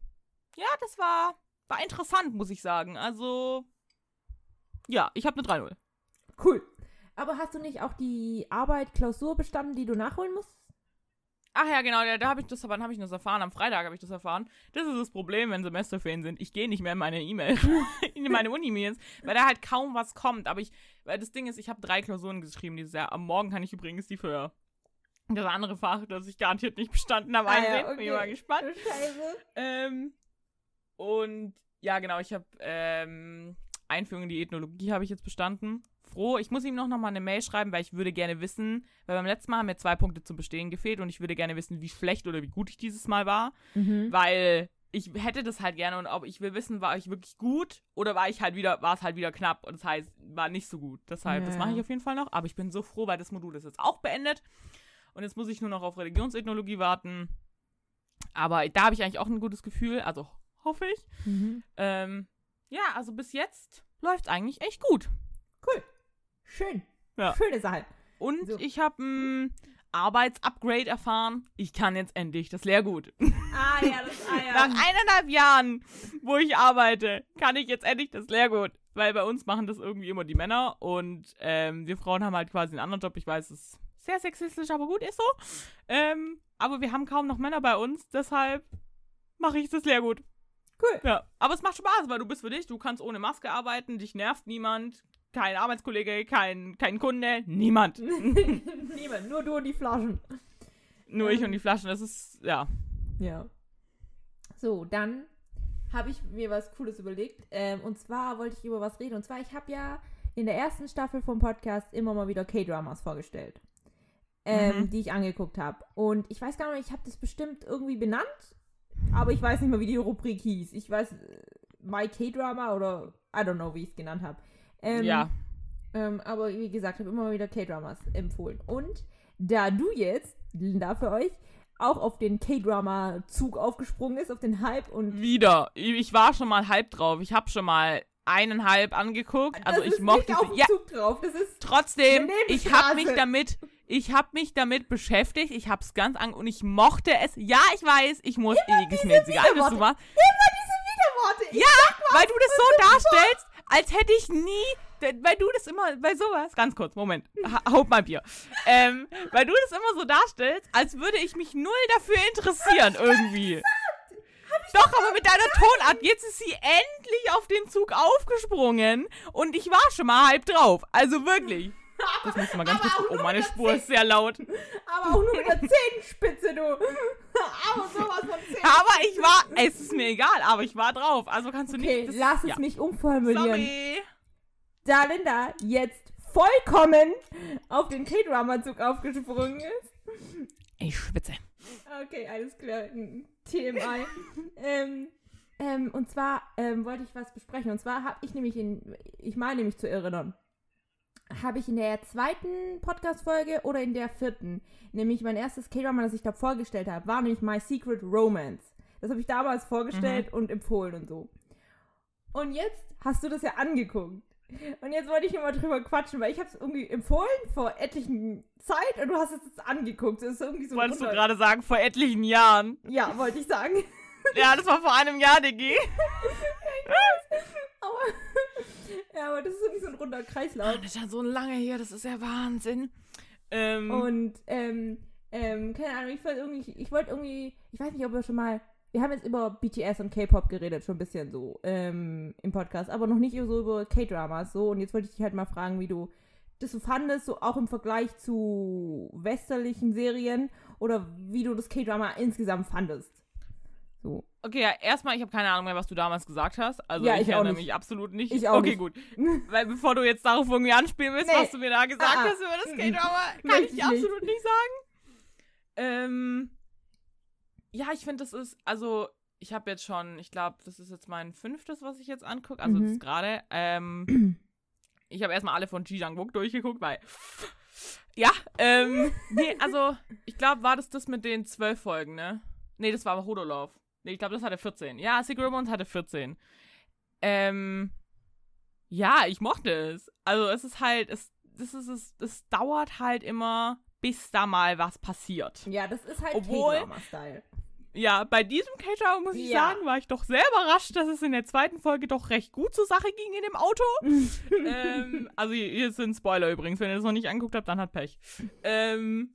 ja, das war, war interessant, muss ich sagen. Also, ja, ich habe eine 3-0. Cool. Aber hast du nicht auch die Arbeit Klausur bestanden, die du nachholen musst? Ach ja, genau, da, da habe ich das, wann habe ich das erfahren? Am Freitag habe ich das erfahren. Das ist das Problem, wenn Semesterferien sind. Ich gehe nicht mehr in meine E-Mail, in meine Uni-Mails, weil da halt kaum was kommt. Aber ich, weil das Ding ist, ich habe drei Klausuren geschrieben dieses Jahr. Am Morgen kann ich übrigens die für das andere Fach, das ich garantiert nicht bestanden habe, Ah ja, einsehen. Bin okay. ich mal gespannt. Scheiße. Ähm, und ja, genau, ich habe ähm, Einführung in die Ethnologie habe ich jetzt bestanden. Froh. Ich muss ihm noch, noch mal eine Mail schreiben, weil ich würde gerne wissen, weil beim letzten Mal haben mir zwei Punkte zum Bestehen gefehlt und ich würde gerne wissen, wie schlecht oder wie gut ich dieses Mal war, Mhm. weil ich hätte das halt gerne und ob ich will wissen, war ich wirklich gut oder war ich halt wieder, war es halt wieder knapp und das heißt, war nicht so gut. Deshalb, das Ja. mache ich auf jeden Fall noch, aber ich bin so froh, weil das Modul ist jetzt auch beendet und jetzt muss ich nur noch auf Religionsethnologie warten. Aber da habe ich eigentlich auch ein gutes Gefühl, also hoffe ich. Mhm. Ähm, ja, also bis jetzt läuft es eigentlich echt gut. Cool. Schön. Ja. Schöne Sache. Und So. ich habe ein Arbeitsupgrade erfahren. Ich kann jetzt endlich das Lehrgut. Ah ja, das ah, ja. Nach eineinhalb Jahren, wo ich arbeite, kann ich jetzt endlich das Lehrgut. Weil bei uns machen das irgendwie immer die Männer und ähm, wir Frauen haben halt quasi einen anderen Job. Ich weiß, es ist sehr sexistisch, aber gut, ist so. Ähm, aber wir haben kaum noch Männer bei uns, deshalb mache ich das Lehrgut. Cool. Ja, aber es macht Spaß, weil du bist für dich, du kannst ohne Maske arbeiten, dich nervt niemand, kein Arbeitskollege, kein, kein Kunde, niemand. Niemand, nur du und die Flaschen. Nur ich und die Flaschen, das ist, ja. Ja. So, dann habe ich mir was Cooles überlegt. Ähm, und zwar wollte ich über was reden. Und zwar, ich habe ja in der ersten Staffel vom Podcast immer mal wieder K-Dramas vorgestellt. Ähm, Mhm. Die ich angeguckt habe. Und ich weiß gar nicht, ich habe das bestimmt irgendwie benannt. Aber ich weiß nicht mehr, wie die Rubrik hieß. Ich weiß, äh, My K-Drama oder I don't know, wie ich es genannt habe. Ähm, ja. ähm, aber wie gesagt, habe immer wieder K-Dramas empfohlen. Und da du jetzt, Linda, für euch, auch auf den K-Drama-Zug aufgesprungen ist, auf den Hype und Wieder. Ich war schon mal halb drauf. Ich habe schon mal eineinhalb angeguckt. Also das ich mochte nicht auf Ja, Zug drauf. Das ist trotzdem, ich habe mich damit, ich habe mich damit beschäftigt. Ich habe es ganz an und ich mochte es. Ja, ich weiß, ich muss ewig ist mir jetzt egal, was du machst. immer diese Widerworte. Ich Ja, weil du das so darstellst, als hätte ich nie, weil du das immer, bei sowas, ganz kurz, Moment, ha, haut mal Bier, ähm, weil du das immer so darstellst, als würde ich mich null dafür interessieren irgendwie. Doch, aber mit deiner Tonart, jetzt ist sie endlich auf den Zug aufgesprungen und ich war schon mal halb drauf, also wirklich. Das musst du mal ganz kurz, oh, meine Spur ist sehr laut. aber auch nur mit der Zehenspitze, du. aber sowas von Zehen. Aber ich war, es ist mir egal, aber ich war drauf, also kannst du Okay, nicht, das, lass es ja. mich umformulieren. Sorry. Da Linda jetzt vollkommen auf den K-Drama-Zug aufgesprungen ist. Ich schwitze. Okay, alles klar. TMI. ähm, ähm, und zwar ähm, wollte ich was besprechen. Und zwar habe ich nämlich in, ich meine mich zu erinnern, habe ich in der zweiten Podcast-Folge oder in der vierten, nämlich mein erstes K-Drama, das ich da vorgestellt habe, war nämlich My Secret Romance. Das habe ich damals vorgestellt und empfohlen und so. Und jetzt hast du das ja angeguckt. Und jetzt wollte ich nur mal drüber quatschen, weil ich habe es irgendwie empfohlen vor etlichen Zeit und du hast es jetzt angeguckt. Das ist irgendwie so Wolltest du gerade sagen, vor etlichen Jahren? Ja, wollte ich sagen. Ja, das war vor einem Jahr, Diggi. Ja, aber das ist irgendwie so ein runder Kreislauf. Das ist ja so lange hier, das ist ja Wahnsinn. Ähm, Und, ähm, ähm, keine Ahnung, ich wollte irgendwie, ich wollte irgendwie, ich weiß nicht, ob wir schon mal, wir haben jetzt über BTS und K-Pop geredet, schon ein bisschen so, ähm, im Podcast, aber noch nicht so über K-Dramas, so. Und jetzt wollte ich dich halt mal fragen, wie du das so fandest, so auch im Vergleich zu westlichen Serien oder wie du das K-Drama insgesamt fandest. So. okay, ja, erstmal, ich habe keine Ahnung mehr, was du damals gesagt hast. Also Ja, ich, ich erinnere mich absolut nicht. Ich auch okay, nicht. gut. Weil bevor du jetzt darauf irgendwie anspielen willst, Nee. was du mir da gesagt Ah, hast über das Mm, K-Drama, kann Möchte ich dir absolut nicht sagen. Ähm, ja, ich finde, das ist, also, ich habe jetzt schon, ich glaube, das ist jetzt mein fünftes, was ich jetzt angucke. Also, Mhm. das ist gerade. Ähm, ich habe erstmal alle von Ji Jang-wook durchgeguckt, weil. Ja, ähm, nee, also, ich glaube, war das das mit den zwölf Folgen, ne? Nee, das war aber Hodolov. Nee, ich glaube, das hatte 14. Ja, Romance hatte 14. Ähm, ja, ich mochte es. Also, es ist halt, es, das ist, es, es dauert halt immer, bis da mal was passiert. Ja, das ist halt Obwohl- K-Drama-Style. Ja, bei diesem K-Drama muss ich Ja. sagen, war ich doch sehr überrascht, dass es in der zweiten Folge doch recht gut zur Sache ging in dem Auto. ähm, also hier, hier sind Spoiler übrigens, wenn ihr das noch nicht angeguckt habt, dann hat Pech. Ähm,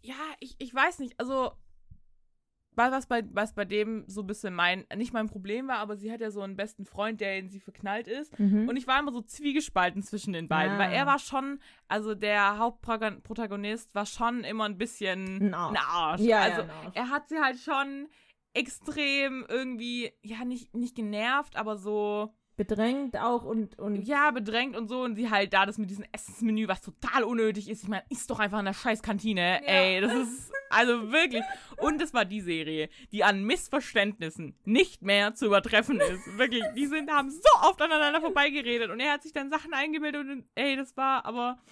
ja, ich, ich weiß nicht, also was, was, bei, was bei dem so ein bisschen mein, nicht mein Problem war, aber sie hat ja so einen besten Freund, der in sie verknallt ist. Mhm. Und ich war immer so zwiegespalten zwischen den beiden, Ah. weil er war schon, also der Hauptprotagonist war schon immer ein bisschen Ein Arsch. ein Arsch. Ja, also ja, Arsch. er hat sie halt schon extrem irgendwie, ja, nicht, nicht genervt, aber so, Bedrängt auch und, und ja, bedrängt und so. Und sie halt da das mit diesem Essensmenü, was total unnötig ist. Ich meine, ist doch einfach in der scheiß Kantine. Ja. Ey, das ist, also wirklich. Und es war die Serie, die an Missverständnissen nicht mehr zu übertreffen ist. Wirklich, die sind, haben so oft aneinander vorbeigeredet. Und er hat sich dann Sachen eingebildet und ey, das war, aber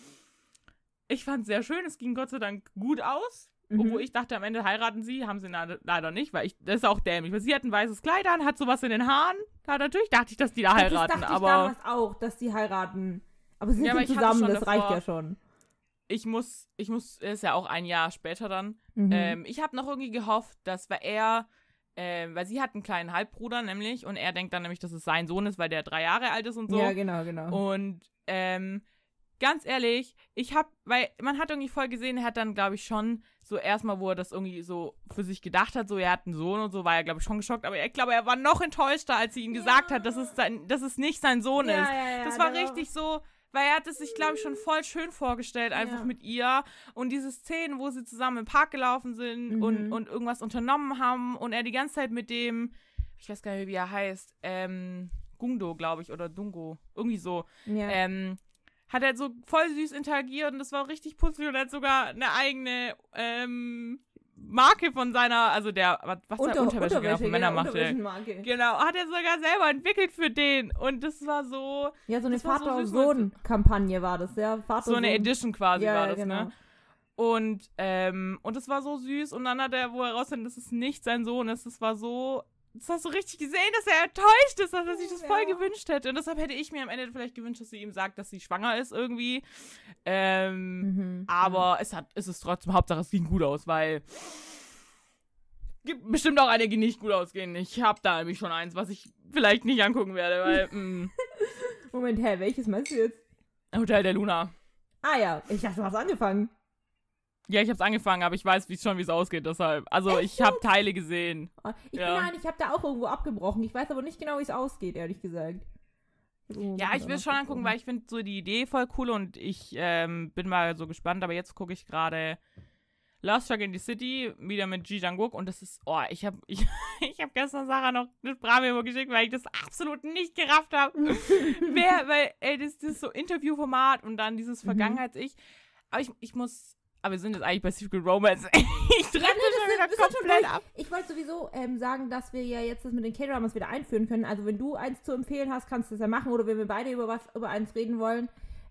ich fand es sehr schön. Es ging Gott sei Dank gut aus. Mhm. Obwohl ich dachte, am Ende heiraten sie, haben sie leider nicht, weil ich, das ist auch dämlich. Weil sie hat ein weißes Kleid an, hat sowas in den Haaren. Da natürlich dachte ich, dass die da heiraten, das dachte aber. ich damals auch, dass die heiraten. Aber sie sind Ja, aber zusammen, das reicht davor- ja schon. ich muss, ich muss, ist ja auch ein Jahr später dann. Mhm. Ähm, ich habe noch irgendwie gehofft, dass weil er, ähm, weil sie hat einen kleinen Halbbruder nämlich und er denkt dann nämlich, dass es sein Sohn ist, weil der drei Jahre alt ist und so. Ja, genau, genau. Und ähm, ganz ehrlich, ich hab, weil man hat irgendwie voll gesehen, er hat dann, glaube ich, schon so erstmal, wo er das irgendwie so für sich gedacht hat, so er hat einen Sohn und so, war er, glaube ich, schon geschockt, aber ich glaube, er war noch enttäuschter, als sie ihm gesagt hat, dass es, sein, dass es nicht sein Sohn ja, ist. ja, ja, Das war der richtig so, weil er hat es sich, glaube ich, schon voll schön vorgestellt, einfach Ja. mit ihr. Und diese Szenen, wo sie zusammen im Park gelaufen sind und, Mhm. und irgendwas unternommen haben und er die ganze Zeit mit dem, ich weiß gar nicht, wie er heißt, ähm, Gungdo, glaube ich, oder Dungo, irgendwie so, Ja. ähm, hat er so voll süß interagiert und das war richtig putzig und er hat sogar eine eigene ähm, Marke von seiner, also der, was, Unter, der Unterwäsche, genau, von Männer genau, machte. Genau, hat er sogar selber entwickelt für den und das war so, Ja, so eine Das war so süß, Vater-Sohn-Kampagne war das, ja. Vater so eine Edition quasi ja, war das, genau. ne? Und, ähm, und das war so süß und dann hat er, wo er rausfindet, dass es nicht sein Sohn ist, das war so, das hast du richtig gesehen, dass er enttäuscht ist, dass er sich das voll Ja. gewünscht hätte. Und deshalb hätte ich mir am Ende vielleicht gewünscht, dass sie ihm sagt, dass sie schwanger ist irgendwie. Ähm, Mhm. aber es hat, es ist trotzdem, Hauptsache es ging gut aus, weil gibt bestimmt auch einige, die nicht gut ausgehen. Ich habe da nämlich schon eins, was ich vielleicht nicht angucken werde, weil, mh, Moment, hä, welches meinst du jetzt? Hotel der Luna. Ah ja, ich dachte, du hast angefangen. Ja, ich hab's angefangen, aber ich weiß wie, schon, wie es ausgeht, deshalb. Also, ich habe Teile gesehen. Oh, Ich Ja. bin ein, ich habe da auch irgendwo abgebrochen. Ich weiß aber nicht genau, wie es ausgeht, ehrlich gesagt. irgendwo Ja, ich will schon angucken, weil ich finde so die Idee voll cool und ich ähm, bin mal so gespannt, aber jetzt gucke ich gerade Last Truck in the City wieder mit Ji Jang-wook und das ist, oh, ich habe ich, ich hab gestern Sarah noch eine Sprachmemo geschickt, weil ich das absolut nicht gerafft habe. Wer, weil, ey, das, das ist so Interviewformat und dann dieses Mhm. Vergangenheits-Ich. Aber ich, ich muss, aber wir sind jetzt eigentlich bei Secret Romance. ich treffe Ja, nee, schon das schon komplett ab. Ich wollte sowieso ähm, sagen, dass wir ja jetzt das mit den K-Dramas wieder einführen können. Also wenn du eins zu empfehlen hast, kannst du das ja machen. Oder wenn wir beide über was über eins reden wollen.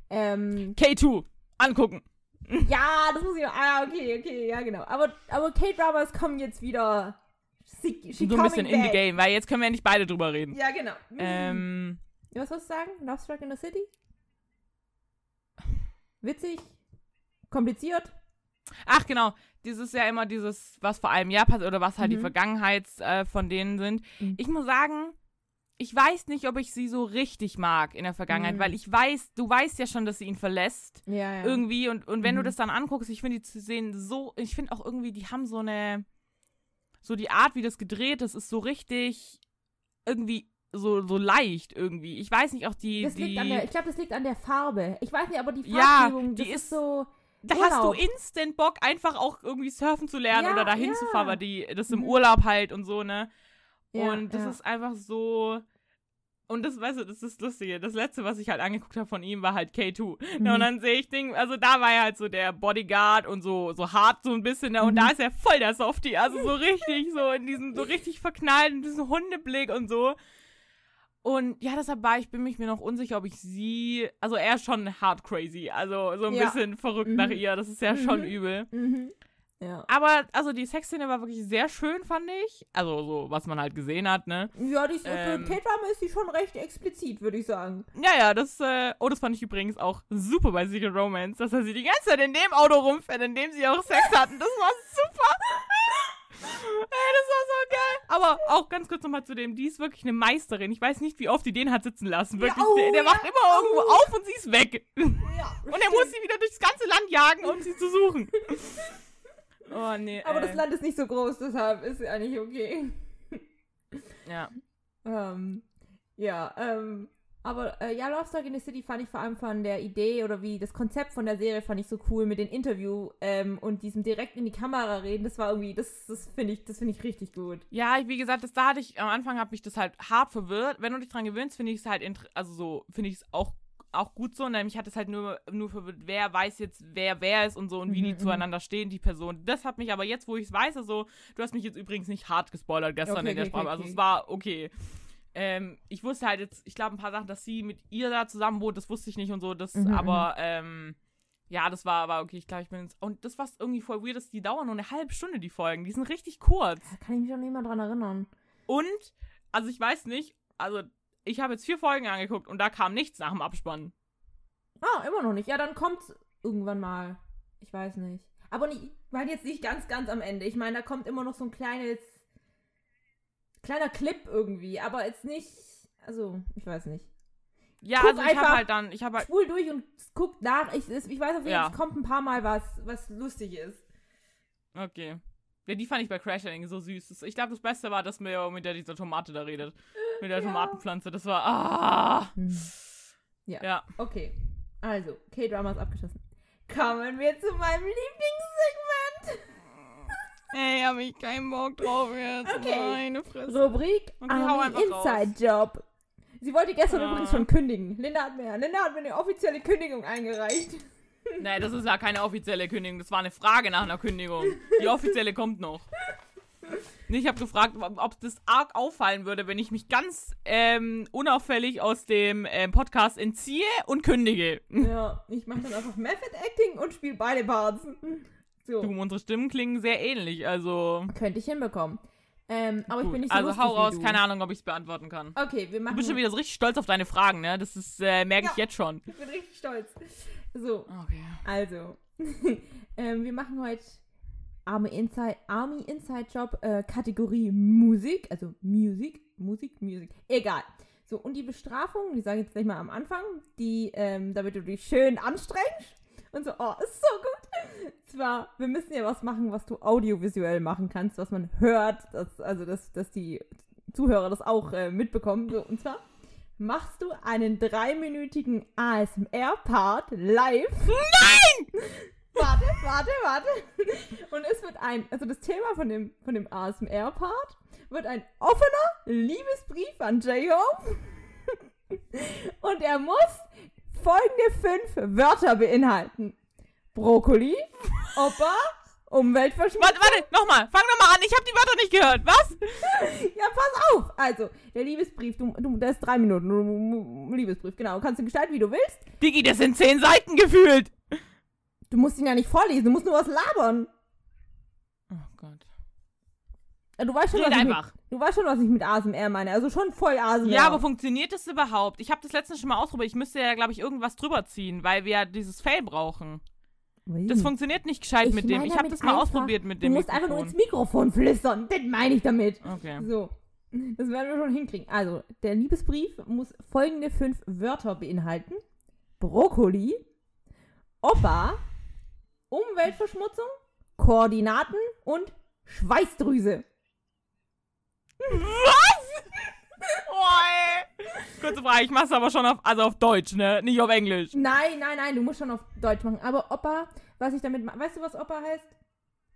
Ähm, K2, angucken. ja, das muss ich. Ah, okay, okay, ja genau. Aber, aber K-Dramas kommen jetzt wieder. She, she So ein bisschen in the game, weil jetzt können wir ja nicht beide drüber reden. Ja, genau. Ähm, Ja, Was wolltest du sagen? Love Struck in the City? Witzig? Kompliziert? Ach genau, dieses ja immer dieses, was vor Jahr passiert oder was halt die Mhm. Vergangenheits äh, von denen sind. Mhm. Ich muss sagen, ich weiß nicht, ob ich sie so richtig mag in der Vergangenheit, Mhm. weil ich weiß, du weißt ja schon, dass sie ihn verlässt. Ja, ja. Irgendwie und, und wenn du Mhm. das dann anguckst, ich finde die zu sehen so, ich finde auch irgendwie, die haben so eine, so die Art, wie das gedreht ist, ist so richtig irgendwie so, so leicht irgendwie. Ich weiß nicht, auch die, Das die liegt an der, ich glaube, das liegt an der Farbe. Ich weiß nicht, aber die Ja, Farbgebung, die das ist, ist- so. Da hast du instant Bock, einfach auch irgendwie surfen zu lernen Ja, oder dahin ja. zu fahren, weil die das im Mhm. Urlaub halt und so, ne? Ja, und das ist einfach so. Und das, weißt du, das ist das Lustige. Das letzte, was ich halt angeguckt habe von ihm, war halt K2. Mhm. Und dann sehe ich Ding, also da war er halt so der Bodyguard und so, so hart so ein bisschen, ne? Und Mhm. da ist er voll der Softie. Also so richtig, so in diesem, so richtig verknallt, in diesem Hundeblick und so. Und ja, deshalb war ich, bin mich mir noch unsicher, ob ich sie, also er ist schon hard crazy, also so ein Ja. bisschen verrückt Mhm. nach ihr, das ist ja schon Mhm. übel. Mhm. Ja. Aber, also die Sexszene war wirklich sehr schön, fand ich. Also so, was man halt gesehen hat, ne? Ja, die ist, Ähm. für K-Drama ist die schon recht explizit, würde ich sagen. Ja, ja, das, äh, oh, das fand ich übrigens auch super bei Secret Romance, dass er sie die ganze Zeit in dem Auto rumfährt, in dem sie auch Sex hatten. Das war super. Ey, das war so geil. Aber auch ganz kurz nochmal zu dem, die ist wirklich eine Meisterin. Ich weiß nicht, wie oft die den hat sitzen lassen. Wirklich, oh, der, der ja, macht immer irgendwo oh. auf und sie ist weg. Ja. Und er muss sie wieder durchs ganze Land jagen, um sie zu suchen. Oh, nee. Aber ey. das Land ist nicht so groß, deshalb ist ja nicht okay. Ja. Ähm, ja, ähm, aber äh, ja, Love Story in the City fand ich vor allem von der Idee oder wie das Konzept von der Serie fand ich so cool mit dem Interview ähm, und diesem direkt in die Kamera reden. Das war irgendwie, das, das finde ich, das finde ich richtig gut. Ja, ich- wie gesagt, das da hatte ich, am Anfang hat mich das halt hart verwirrt. Wenn du dich dran gewöhnst, finde ich es halt, also so, finde ich es auch, auch gut so. Nämlich hat es halt nur, nur verwirrt, wer weiß jetzt, wer wer ist und so und wie Mhm, die zueinander stehen, die Person. Das hat mich aber jetzt, wo ich es weiß, also, du hast mich jetzt übrigens nicht hart gespoilert gestern Okay, in der okay, Sprache. okay, Also okay. es war okay. Ähm, ich wusste halt jetzt, ich glaube, ein paar Sachen, dass sie mit ihr da zusammen wohnt, das wusste ich nicht und so. Das, Mhm, aber, ähm, ja, das war aber okay. Ich glaube, ich bin jetzt. Und das, was irgendwie voll weird ist, die dauern nur eine halbe Stunde, die Folgen. Die sind richtig kurz. Da kann ich mich auch nicht mehr dran erinnern. Und, also ich weiß nicht, also ich habe jetzt vier Folgen angeguckt und da kam nichts nach dem Abspann. Ah, immer noch nicht. Ja, dann kommt's irgendwann mal. Ich weiß nicht. Aber nicht, ich meine jetzt nicht ganz, ganz am Ende. Ich meine, da kommt immer noch so ein kleines, kleiner Clip irgendwie, aber jetzt nicht, also, ich weiß nicht. Ja, Guck also ich habe einfach- halt dann, ich habe halt, Spul durch und guckt nach. Ich, ich weiß auf jeden Fall, Ja. es kommt ein paar Mal was, was lustig ist. okay. Ja, die fand ich bei Crash Landing so süß. Ich glaube, das Beste war, dass mir mit der dieser Tomate da redet. Mit der Ja. Tomatenpflanze. Das war, ah. Ja. Ja. Okay. Also, K-Drama ist abgeschlossen. Kommen wir zu meinem Lieblingssegment. Ey, hab ich keinen Bock drauf jetzt. Okay. Meine Fresse. Rubrik Okay, Army einfach raus. Inside Job. Sie wollte gestern Ah. übrigens schon kündigen. Linda hat mir, Linda hat mir eine offizielle Kündigung eingereicht. Nee, das ist ja keine offizielle Kündigung. Das war eine Frage nach einer Kündigung. Die offizielle kommt noch. Ich habe gefragt, ob das arg auffallen würde, wenn ich mich ganz ähm, unauffällig aus dem ähm, Podcast entziehe und kündige. ja, ich mache dann einfach Method Acting und spiele beide Parts. So, Du, unsere Stimmen klingen sehr ähnlich, also. könnte ich hinbekommen. Ähm, aber ich Gut. bin nicht so also hau raus, du. keine Ahnung, ob ich es beantworten kann. Okay, wir Du machen. bist schon wieder so richtig stolz auf deine Fragen, ne? Das ist, äh, merke ich Ja. jetzt schon. Ich bin richtig stolz. So, Okay. Also, ähm, wir machen heute Army Inside, Army Inside Job äh, Kategorie Musik, also Musik, Musik, Musik, egal. So, und die Bestrafung, die sage ich jetzt gleich mal am Anfang, die, ähm, damit du dich schön anstrengst und so, oh, ist so gut. Zwar, wir müssen ja was machen, was du audiovisuell machen kannst, was man hört, dass, also dass, dass die Zuhörer das auch äh, mitbekommen. So, und zwar machst du einen dreiminütigen ASMR-Part live. Nein! Warte, warte, warte. Und es wird ein, also das Thema von dem, von dem ASMR-Part wird ein offener Liebesbrief an J-Hope. Und er muss folgende fünf Wörter beinhalten. Brokkoli, Opa, Umweltverschmutzung. Warte, warte, nochmal. Fang nochmal an. Ich habe die Wörter nicht gehört. Was? Ja, pass auf. Also, der Liebesbrief, du, du, das ist drei Minuten. Du, Liebesbrief, genau. Kannst du gestalten, wie du willst. Digi, das sind zehn Seiten gefühlt. Du musst ihn ja nicht vorlesen, du musst nur was labern. Oh Gott. Du weißt schon, Red was ich mit, einfach. du weißt schon, was ich mit ASMR meine. Also schon voll ASMR. Ja, aber funktioniert das überhaupt? Ich habe das letztens schon mal ausprobiert. Ich müsste ja, glaube ich, irgendwas drüber ziehen, weil wir ja dieses Fail brauchen. Das funktioniert nicht gescheit Ich mit dem. Ich habe das mal einfach, ausprobiert mit Du dem musst einfach nur Mikrofon. ins Mikrofon flüstern. Das meine ich damit. Okay. So. Das werden wir schon hinkriegen. Also, der Liebesbrief muss folgende fünf Wörter beinhalten: Brokkoli, Opa, Umweltverschmutzung, Koordinaten und Schweißdrüse. Was? Ey. Kurze Frage, ich mach's aber schon auf, also auf Deutsch, ne? Nicht auf Englisch. Nein, nein, nein, du musst schon auf Deutsch machen. Aber Opa, was ich damit mache, weißt du, was Opa heißt?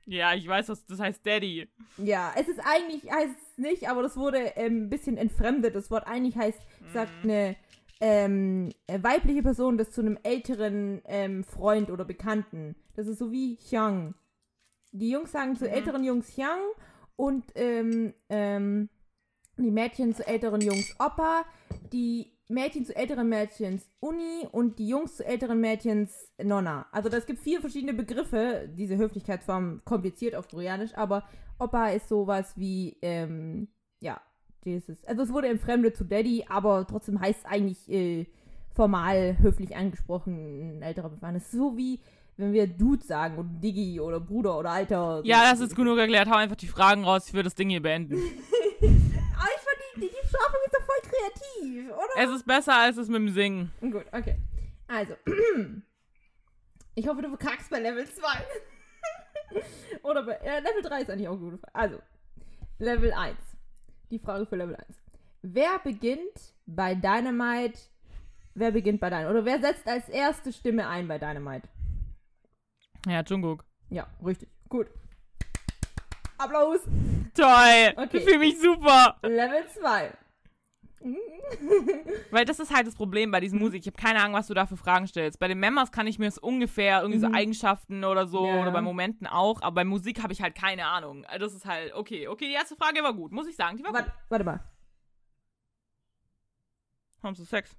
Ja, ich weiß, was das heißt Daddy. Ja, es ist eigentlich, heißt es nicht, aber das wurde ähm, ein bisschen entfremdet. Das Wort eigentlich heißt, sagt eine ähm, äh, weibliche Person das zu einem älteren ähm, Freund oder Bekannten. Das ist so wie Hyang. Die Jungs sagen zu Mhm. älteren Jungs Hyang und ähm, ähm, die Mädchen zu älteren Jungs Opa, die Mädchen zu älteren Mädchens Uni und die Jungs zu älteren Mädchens Nonna. Also das gibt vier verschiedene Begriffe, diese Höflichkeitsform kompliziert auf Koreanisch, aber Opa ist sowas wie, ähm, ja, dieses, also es wurde entfremdet zu Daddy, aber trotzdem heißt es eigentlich äh, formal höflich angesprochen ein älterer Befreundet. So wie wenn wir Dude sagen oder Diggi oder Bruder oder Alter. Ja, das ist genug erklärt. Hau einfach die Fragen raus. Ich will das Ding hier beenden. Fand die, die, die Bestrafung ist doch voll kreativ, oder? Es ist besser als es mit dem Singen. Gut, okay. Also. Ich hoffe, du verkackst bei Level 2. Oder bei äh, Level 3 ist eigentlich auch eine gute Frage. Also, Level 1. Die Frage für Level 1. Wer beginnt bei Dynamite? Wer beginnt bei Dynamite? Oder wer setzt als erste Stimme ein bei Dynamite? Ja, Jungkook. Ja, richtig. Gut. Applaus. Toll. Okay. Ich fühle mich super. Level 2. Weil das ist halt das Problem bei diesem Musik. Ich habe keine Ahnung, was du da für Fragen stellst. Bei den Members kann ich mir es ungefähr irgendwie so Mhm. Eigenschaften oder so Ja, ja. oder bei Momenten auch, aber bei Musik habe ich halt keine Ahnung. Also Das ist halt okay. Okay, die erste Frage war gut, muss ich sagen. Die war Warte, gut. warte mal. Haben sie Sex?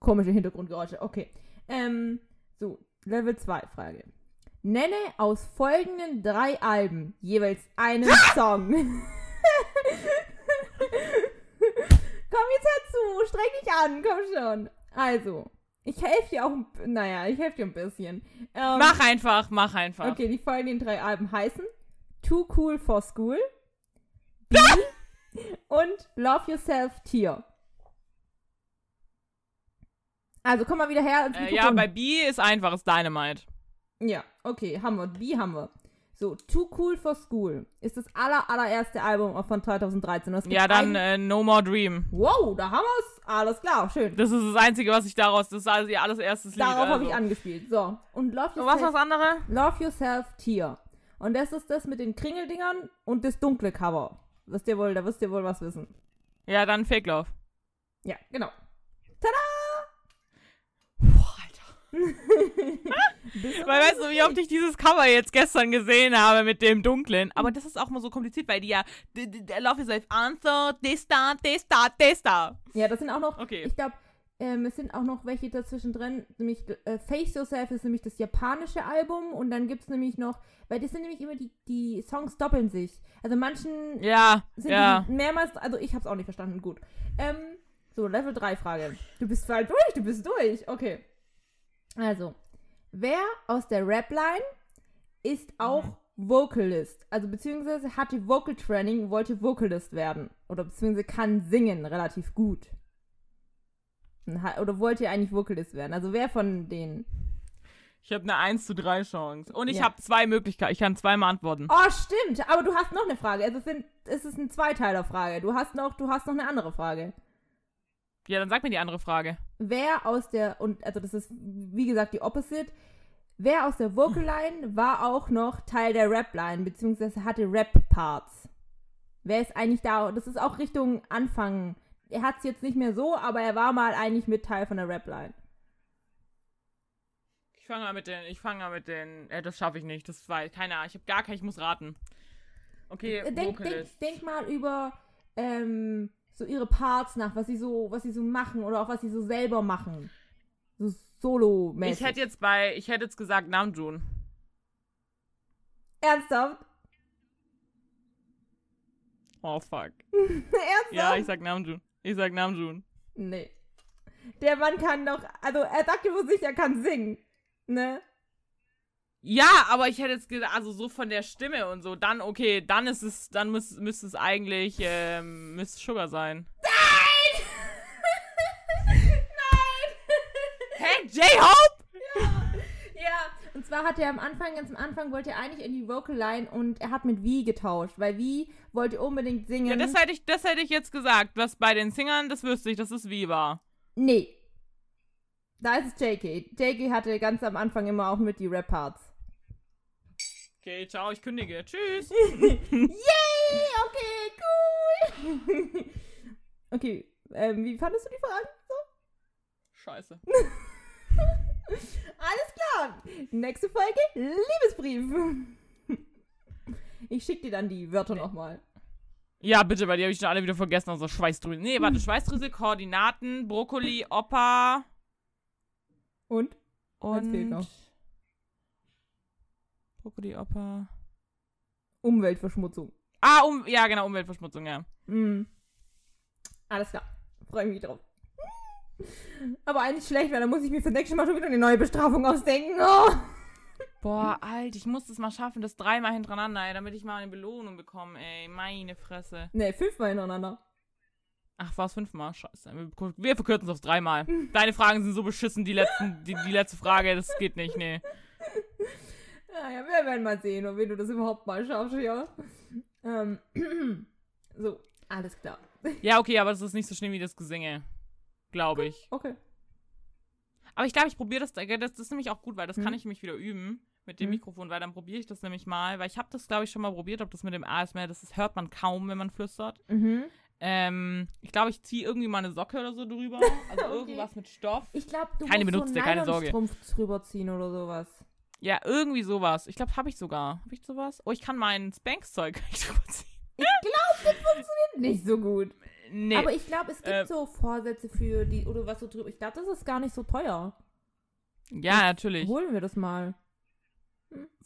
Komische Hintergrundgeräusche. Okay. Ähm, so, Level 2 Frage. Nenne aus folgenden drei Alben jeweils einen Song. komm jetzt herzu, streng dich an, komm schon. Also, Ich helfe dir auch, ein- naja, ich helfe dir ein bisschen. Ähm, Mach einfach, mach einfach. Okay, die folgenden drei Alben heißen Too Cool for School, B und Love Yourself Tear. Also komm mal wieder her Äh, ja, bei B ist einfach, ist Dynamite. Ja, okay, haben wir. B haben wir. So, Too Cool for School ist das aller, allererste Album von 2013. Das gibt Ja, dann äh, No More Dream. Wow, da haben wir's. Alles klar, schön. Das ist das Einzige, was ich daraus, das ist also ihr alles erstes Lied. Darauf habe also. ich angespielt. So, und Love Und was Yourself, das andere? Love Yourself Tear. Und das ist das mit den Kringeldingern und das dunkle Cover. Wisst ihr wohl, da wisst ihr wohl was wissen. Ja, dann Fake Love. Ja, genau. Du Weil weißt du, wie oft ich dieses Cover jetzt gestern gesehen habe mit dem Dunklen. Aber das ist auch mal so kompliziert, weil die ja Love Yourself Answer, das da, das da, das da. Ja, das sind auch noch, Okay. ich glaube, ähm, es sind auch noch welche dazwischen drin. Nämlich äh, Face Yourself ist nämlich das japanische Album und dann gibt es nämlich noch, weil das sind nämlich immer die, die Songs doppeln sich. Also manchen Ja, sind ja. die mehrmals, also ich habe es auch nicht verstanden, gut. Ähm, so, Level 3 Frage. Du bist bald durch, du bist durch. Okay. Also, wer aus der Rap-Line ist auch Mhm. Vocalist? Also, beziehungsweise hatte Vocal Training, wollte Vocalist werden. Oder beziehungsweise kann singen relativ gut. Oder wollte eigentlich Vocalist werden. Also, wer von denen? Ich habe eine 1 zu 3 Chance. Und ich Ja. habe zwei Möglichkeiten. Ich kann zweimal antworten. Oh, stimmt. Aber du hast noch eine Frage. Also, es, sind, es ist eine Zweiteiler-Frage. Du hast noch, du hast noch eine andere Frage. Ja, dann sag mir die andere Frage. Wer aus der, und also das ist wie gesagt die Opposite, wer aus der Vocal Line war auch noch Teil der Rap Line, beziehungsweise hatte Rap-Parts. Wer ist eigentlich da? Das ist auch Richtung Anfang. Er hat es jetzt nicht mehr so, aber er war mal eigentlich mit Teil von der Rap Line. Ich fange mal mit den, ich fange mal mit den, äh, das schaffe ich nicht. Das war, keine Ahnung, ich habe gar kein, ich muss raten. Okay, Denk, denk, Vocalist. denk mal über ähm, so ihre Parts nach, was sie so, was sie so machen oder auch was sie so selber machen. So solo-mäßig. Ich hätte jetzt bei, ich hätte jetzt gesagt Namjoon. Ernsthaft? Oh fuck. Ernsthaft? Ja, ich sag Namjoon. Ich sag Namjoon. Nee. Der Mann kann doch, also er sagt ja wohl sich, er kann singen. Ne? Ja, aber ich hätte jetzt gesagt, also so von der Stimme und so, dann okay, dann ist es, dann müß, müsste es eigentlich, ähm, müsste Sugar sein. Nein! Nein! Hä, J-Hope? Ja, und zwar hat er am Anfang, ganz am Anfang wollte er eigentlich in die Vocal Line und er hat mit Wie getauscht, weil Wie wollte unbedingt singen. Ja, das hätte ich, das hätte ich jetzt gesagt. Was bei den Singern, das wüsste ich, das ist Viva. nee. Da ist es JK. JK hatte ganz am Anfang immer auch mit die Rap-Parts. Okay, ciao, ich kündige. Tschüss. Yay! Okay, cool! okay, ähm, wie fandest du die Fragen? Scheiße. Alles klar. Nächste Folge, Liebesbrief. Ich schick dir dann die Wörter nochmal. Ja, bitte, weil die habe ich schon alle wieder vergessen, also Schweißdrüse. Nee, warte, Schweißdrüse, Koordinaten, Brokkoli, Opa Und? und... Noch. Brokkoli, Opa... Umweltverschmutzung. Ah, um, ja, genau, Umweltverschmutzung, ja. Mhm. Alles klar. Freue mich drauf. Aber eigentlich schlecht, weil dann muss ich mir für nächstes Mal schon wieder eine neue Bestrafung ausdenken. Oh. Boah, Alter, ich muss das mal schaffen, das dreimal hintereinander, ey, damit ich mal eine Belohnung bekomme, ey. Meine Fresse. Ne, fünfmal hintereinander. Ach, war es fünfmal? Scheiße. Wir, wir verkürzen es auf dreimal. Deine Fragen sind so beschissen, die, letzten, die, die letzte Frage, das geht nicht, nee. Ja, ja, wir werden mal sehen, ob du das überhaupt mal schaffst, ja. Ähm, so, alles klar. Ja, okay, aber das ist nicht so schlimm wie das Gesinge. Glaube ich. Okay. Aber ich glaube, ich probiere das, das. Das ist nämlich auch gut, weil das Mhm. kann ich mich wieder üben mit dem Mhm. Mikrofon, weil dann probiere ich das nämlich mal. Weil ich habe das, glaube ich, schon mal probiert, ob das mit dem ASMR, das ist, hört man kaum, wenn man flüstert. Mhm. Ähm, ich glaube, ich ziehe irgendwie mal eine Socke oder so drüber. Also Okay. irgendwas mit Stoff. Ich glaube, du Keine musst benutzt so ihr, keine Sorge. Nylonstrumpf drüber ziehen oder sowas. Ja, irgendwie sowas. Ich glaube, habe ich sogar. Habe ich sowas? Oh, ich kann mein Spanks-Zeug nicht drüber ziehen. Nicht so gut. Nee. Aber ich glaube, es gibt Äh, so Vorsätze für die, oder was so drüber. Ich glaube, das ist gar nicht so teuer. ja, natürlich. Holen wir das mal.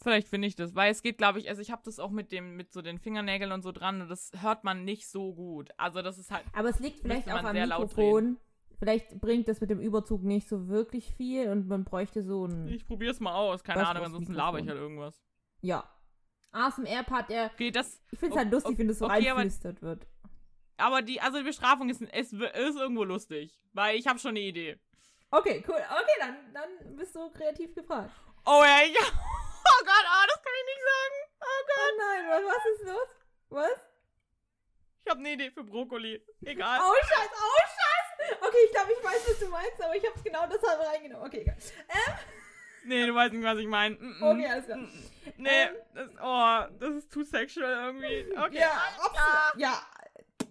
Vielleicht finde ich das, weil es geht, glaube ich, also ich habe das auch mit dem, mit so den Fingernägeln und so dran und das hört man nicht so gut. Also das ist halt, Aber es liegt vielleicht auch am Mikrofon. Vielleicht bringt das mit dem Überzug nicht so wirklich viel und man bräuchte so ein. Ich probier's mal aus. Keine Ahnung, ansonsten laber ich halt irgendwas. Ja. ASMR-Part, der. Okay, das. Ich finde es halt lustig, o- wenn das so okay, reinflüstert wird. Aber die, also die Bestrafung ist, ist, ist irgendwo lustig. Weil ich habe schon eine Idee. Okay, cool. Okay, dann, dann bist du kreativ gefragt. Oh ja, ich. Oh Gott, oh, das kann ich nicht sagen. Oh Oh Gott. nein, was, was ist los? Was? Ich habe eine Idee für Brokkoli. Egal. Oh, Scheiß, oh, Scheiß! Okay, ich glaube, ich weiß, was du meinst, aber ich habe genau deshalb reingenommen. Okay, egal. Nee, du weißt nicht, was ich meine. Mm -mm. Okay, alles klar. Mm, mm. Nee, Ähm. das, oh, das ist too sexual irgendwie. Okay. Ja. Ja,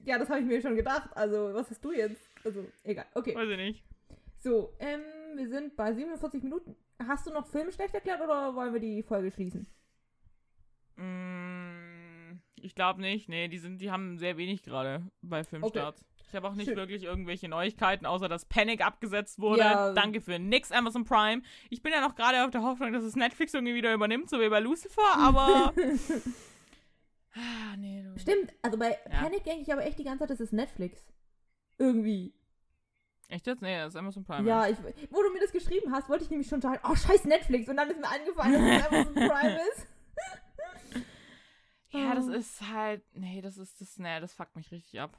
ja, das habe ich mir schon gedacht. Also, was hast du jetzt? Also, egal. Okay. Weiß ich nicht. So, ähm, wir sind bei 47 Minuten. Hast du noch Filme schlecht erklärt oder wollen wir die Folge schließen? Mm, ich glaube nicht. Nee, die, sind, die haben sehr wenig gerade bei Filmstarts. Ich habe auch nicht Schön. wirklich irgendwelche Neuigkeiten, außer dass Panic abgesetzt wurde. Ja. Danke für nix, Amazon Prime. Ich bin ja noch gerade auf der Hoffnung, dass es Netflix irgendwie wieder übernimmt, so wie bei Lucifer, aber. ah, nee, du. Stimmt, also bei Ja. Panic denke ich aber echt die ganze Zeit, das ist Netflix. Irgendwie. Echt jetzt? Nee, das ist Amazon Prime. Ja, ich, wo du mir das geschrieben hast, wollte ich nämlich schon sagen, oh, scheiß Netflix. Und dann ist mir eingefallen, dass es Amazon Prime ist. Ja, das Oh. ist halt. Nee, das ist das. Nee, das fuckt mich richtig ab.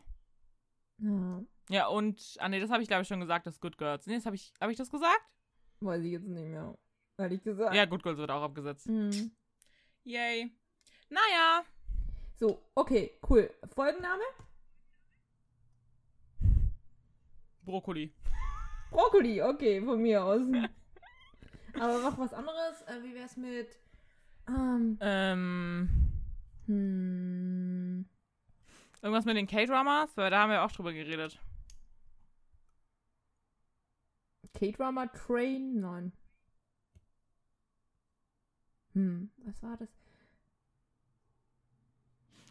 Ja, Ja, und. Ah, nee, das habe ich glaube ich schon gesagt, das Good Girls. Nee, das habe ich. Habe ich das gesagt? weiß ich jetzt nicht mehr. Ehrlich gesagt. Ja, Good Girls wird auch abgesetzt. Hm. Yay. Naja. So, okay, cool. Folgenname? Brokkoli. Brokkoli, okay, von mir aus. Aber noch was anderes. Äh, wie wär's mit. Ähm. Ähm. Hm. Irgendwas mit den K-Dramas? Weil da haben wir auch drüber geredet. K-Drama Train? Nein. Hm, was war das?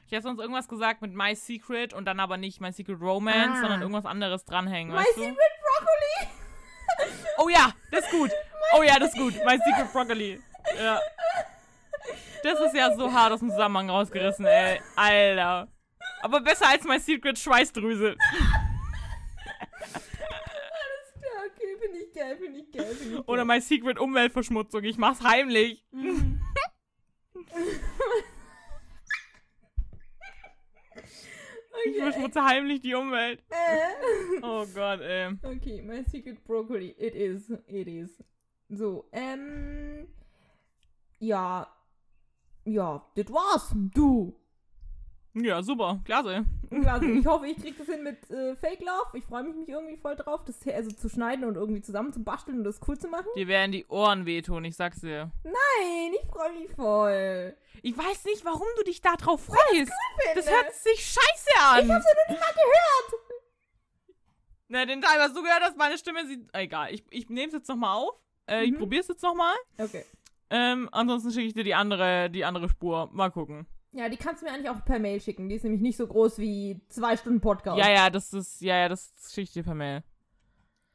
Ich hätte sonst irgendwas gesagt mit My Secret und dann aber nicht My Secret Romance, Ah. sondern irgendwas anderes dranhängen, My weißt du? Secret Broccoli! Oh ja, das ist gut. Oh ja, das ist gut. My Secret Broccoli. Ja. Das ist ja so hart aus dem Zusammenhang rausgerissen, ey. Alter. Aber besser als My Secret Schweißdrüse. Alles klar, okay, finde ich geil, finde ich geil, finde ich geil. Oder My Secret Umweltverschmutzung. Ich mach's heimlich. Mhm. Ich okay. verschmutze heimlich die Umwelt. Äh. Oh Gott, ey. Okay, my secret broccoli. It is. It is. So, ähm. Ja. Ja, das war's. Du. Ja, super. Klasse. Also, ich hoffe, ich krieg das hin mit äh, Fake Love. Ich freue mich, mich irgendwie voll drauf, das also zu schneiden und irgendwie zusammen zu basteln und das cool zu machen. Dir werden die Ohren wehtun, ich sag's dir. Nein, ich freue mich voll. Ich weiß nicht, warum du dich da drauf freust. Das Finde. hört sich scheiße an. Ich hab's ja noch nicht mal gehört. Na, den Teil, was du gehört hast, meine Stimme sieht. Egal, ich, ich nehm's jetzt nochmal auf. Äh, Ich Mhm. probier's jetzt nochmal. Okay. Ähm, ansonsten schicke ich dir die andere, die andere Spur. Mal gucken. Ja, die kannst du mir eigentlich auch per Mail schicken. Die ist nämlich nicht so groß wie zwei Stunden Podcast. Ja, ja, das ist, ja, ja, das schicke ich dir per Mail.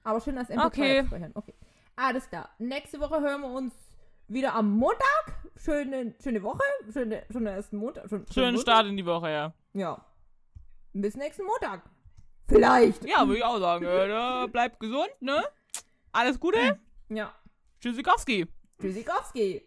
Aber schön als MP3 Okay. abspeichern. Okay. Alles klar. Nächste Woche hören wir uns wieder am Montag. Schöne, schöne Woche. Schöne, schönen ersten Montag. Schön, Schönen Montag. Start in die Woche, ja. Ja. Bis nächsten Montag. Vielleicht. Ja, würde ich auch sagen. Äh, bleibt gesund, ne? Alles Gute. Ja. Tschüssikowski. Tschüssikowski.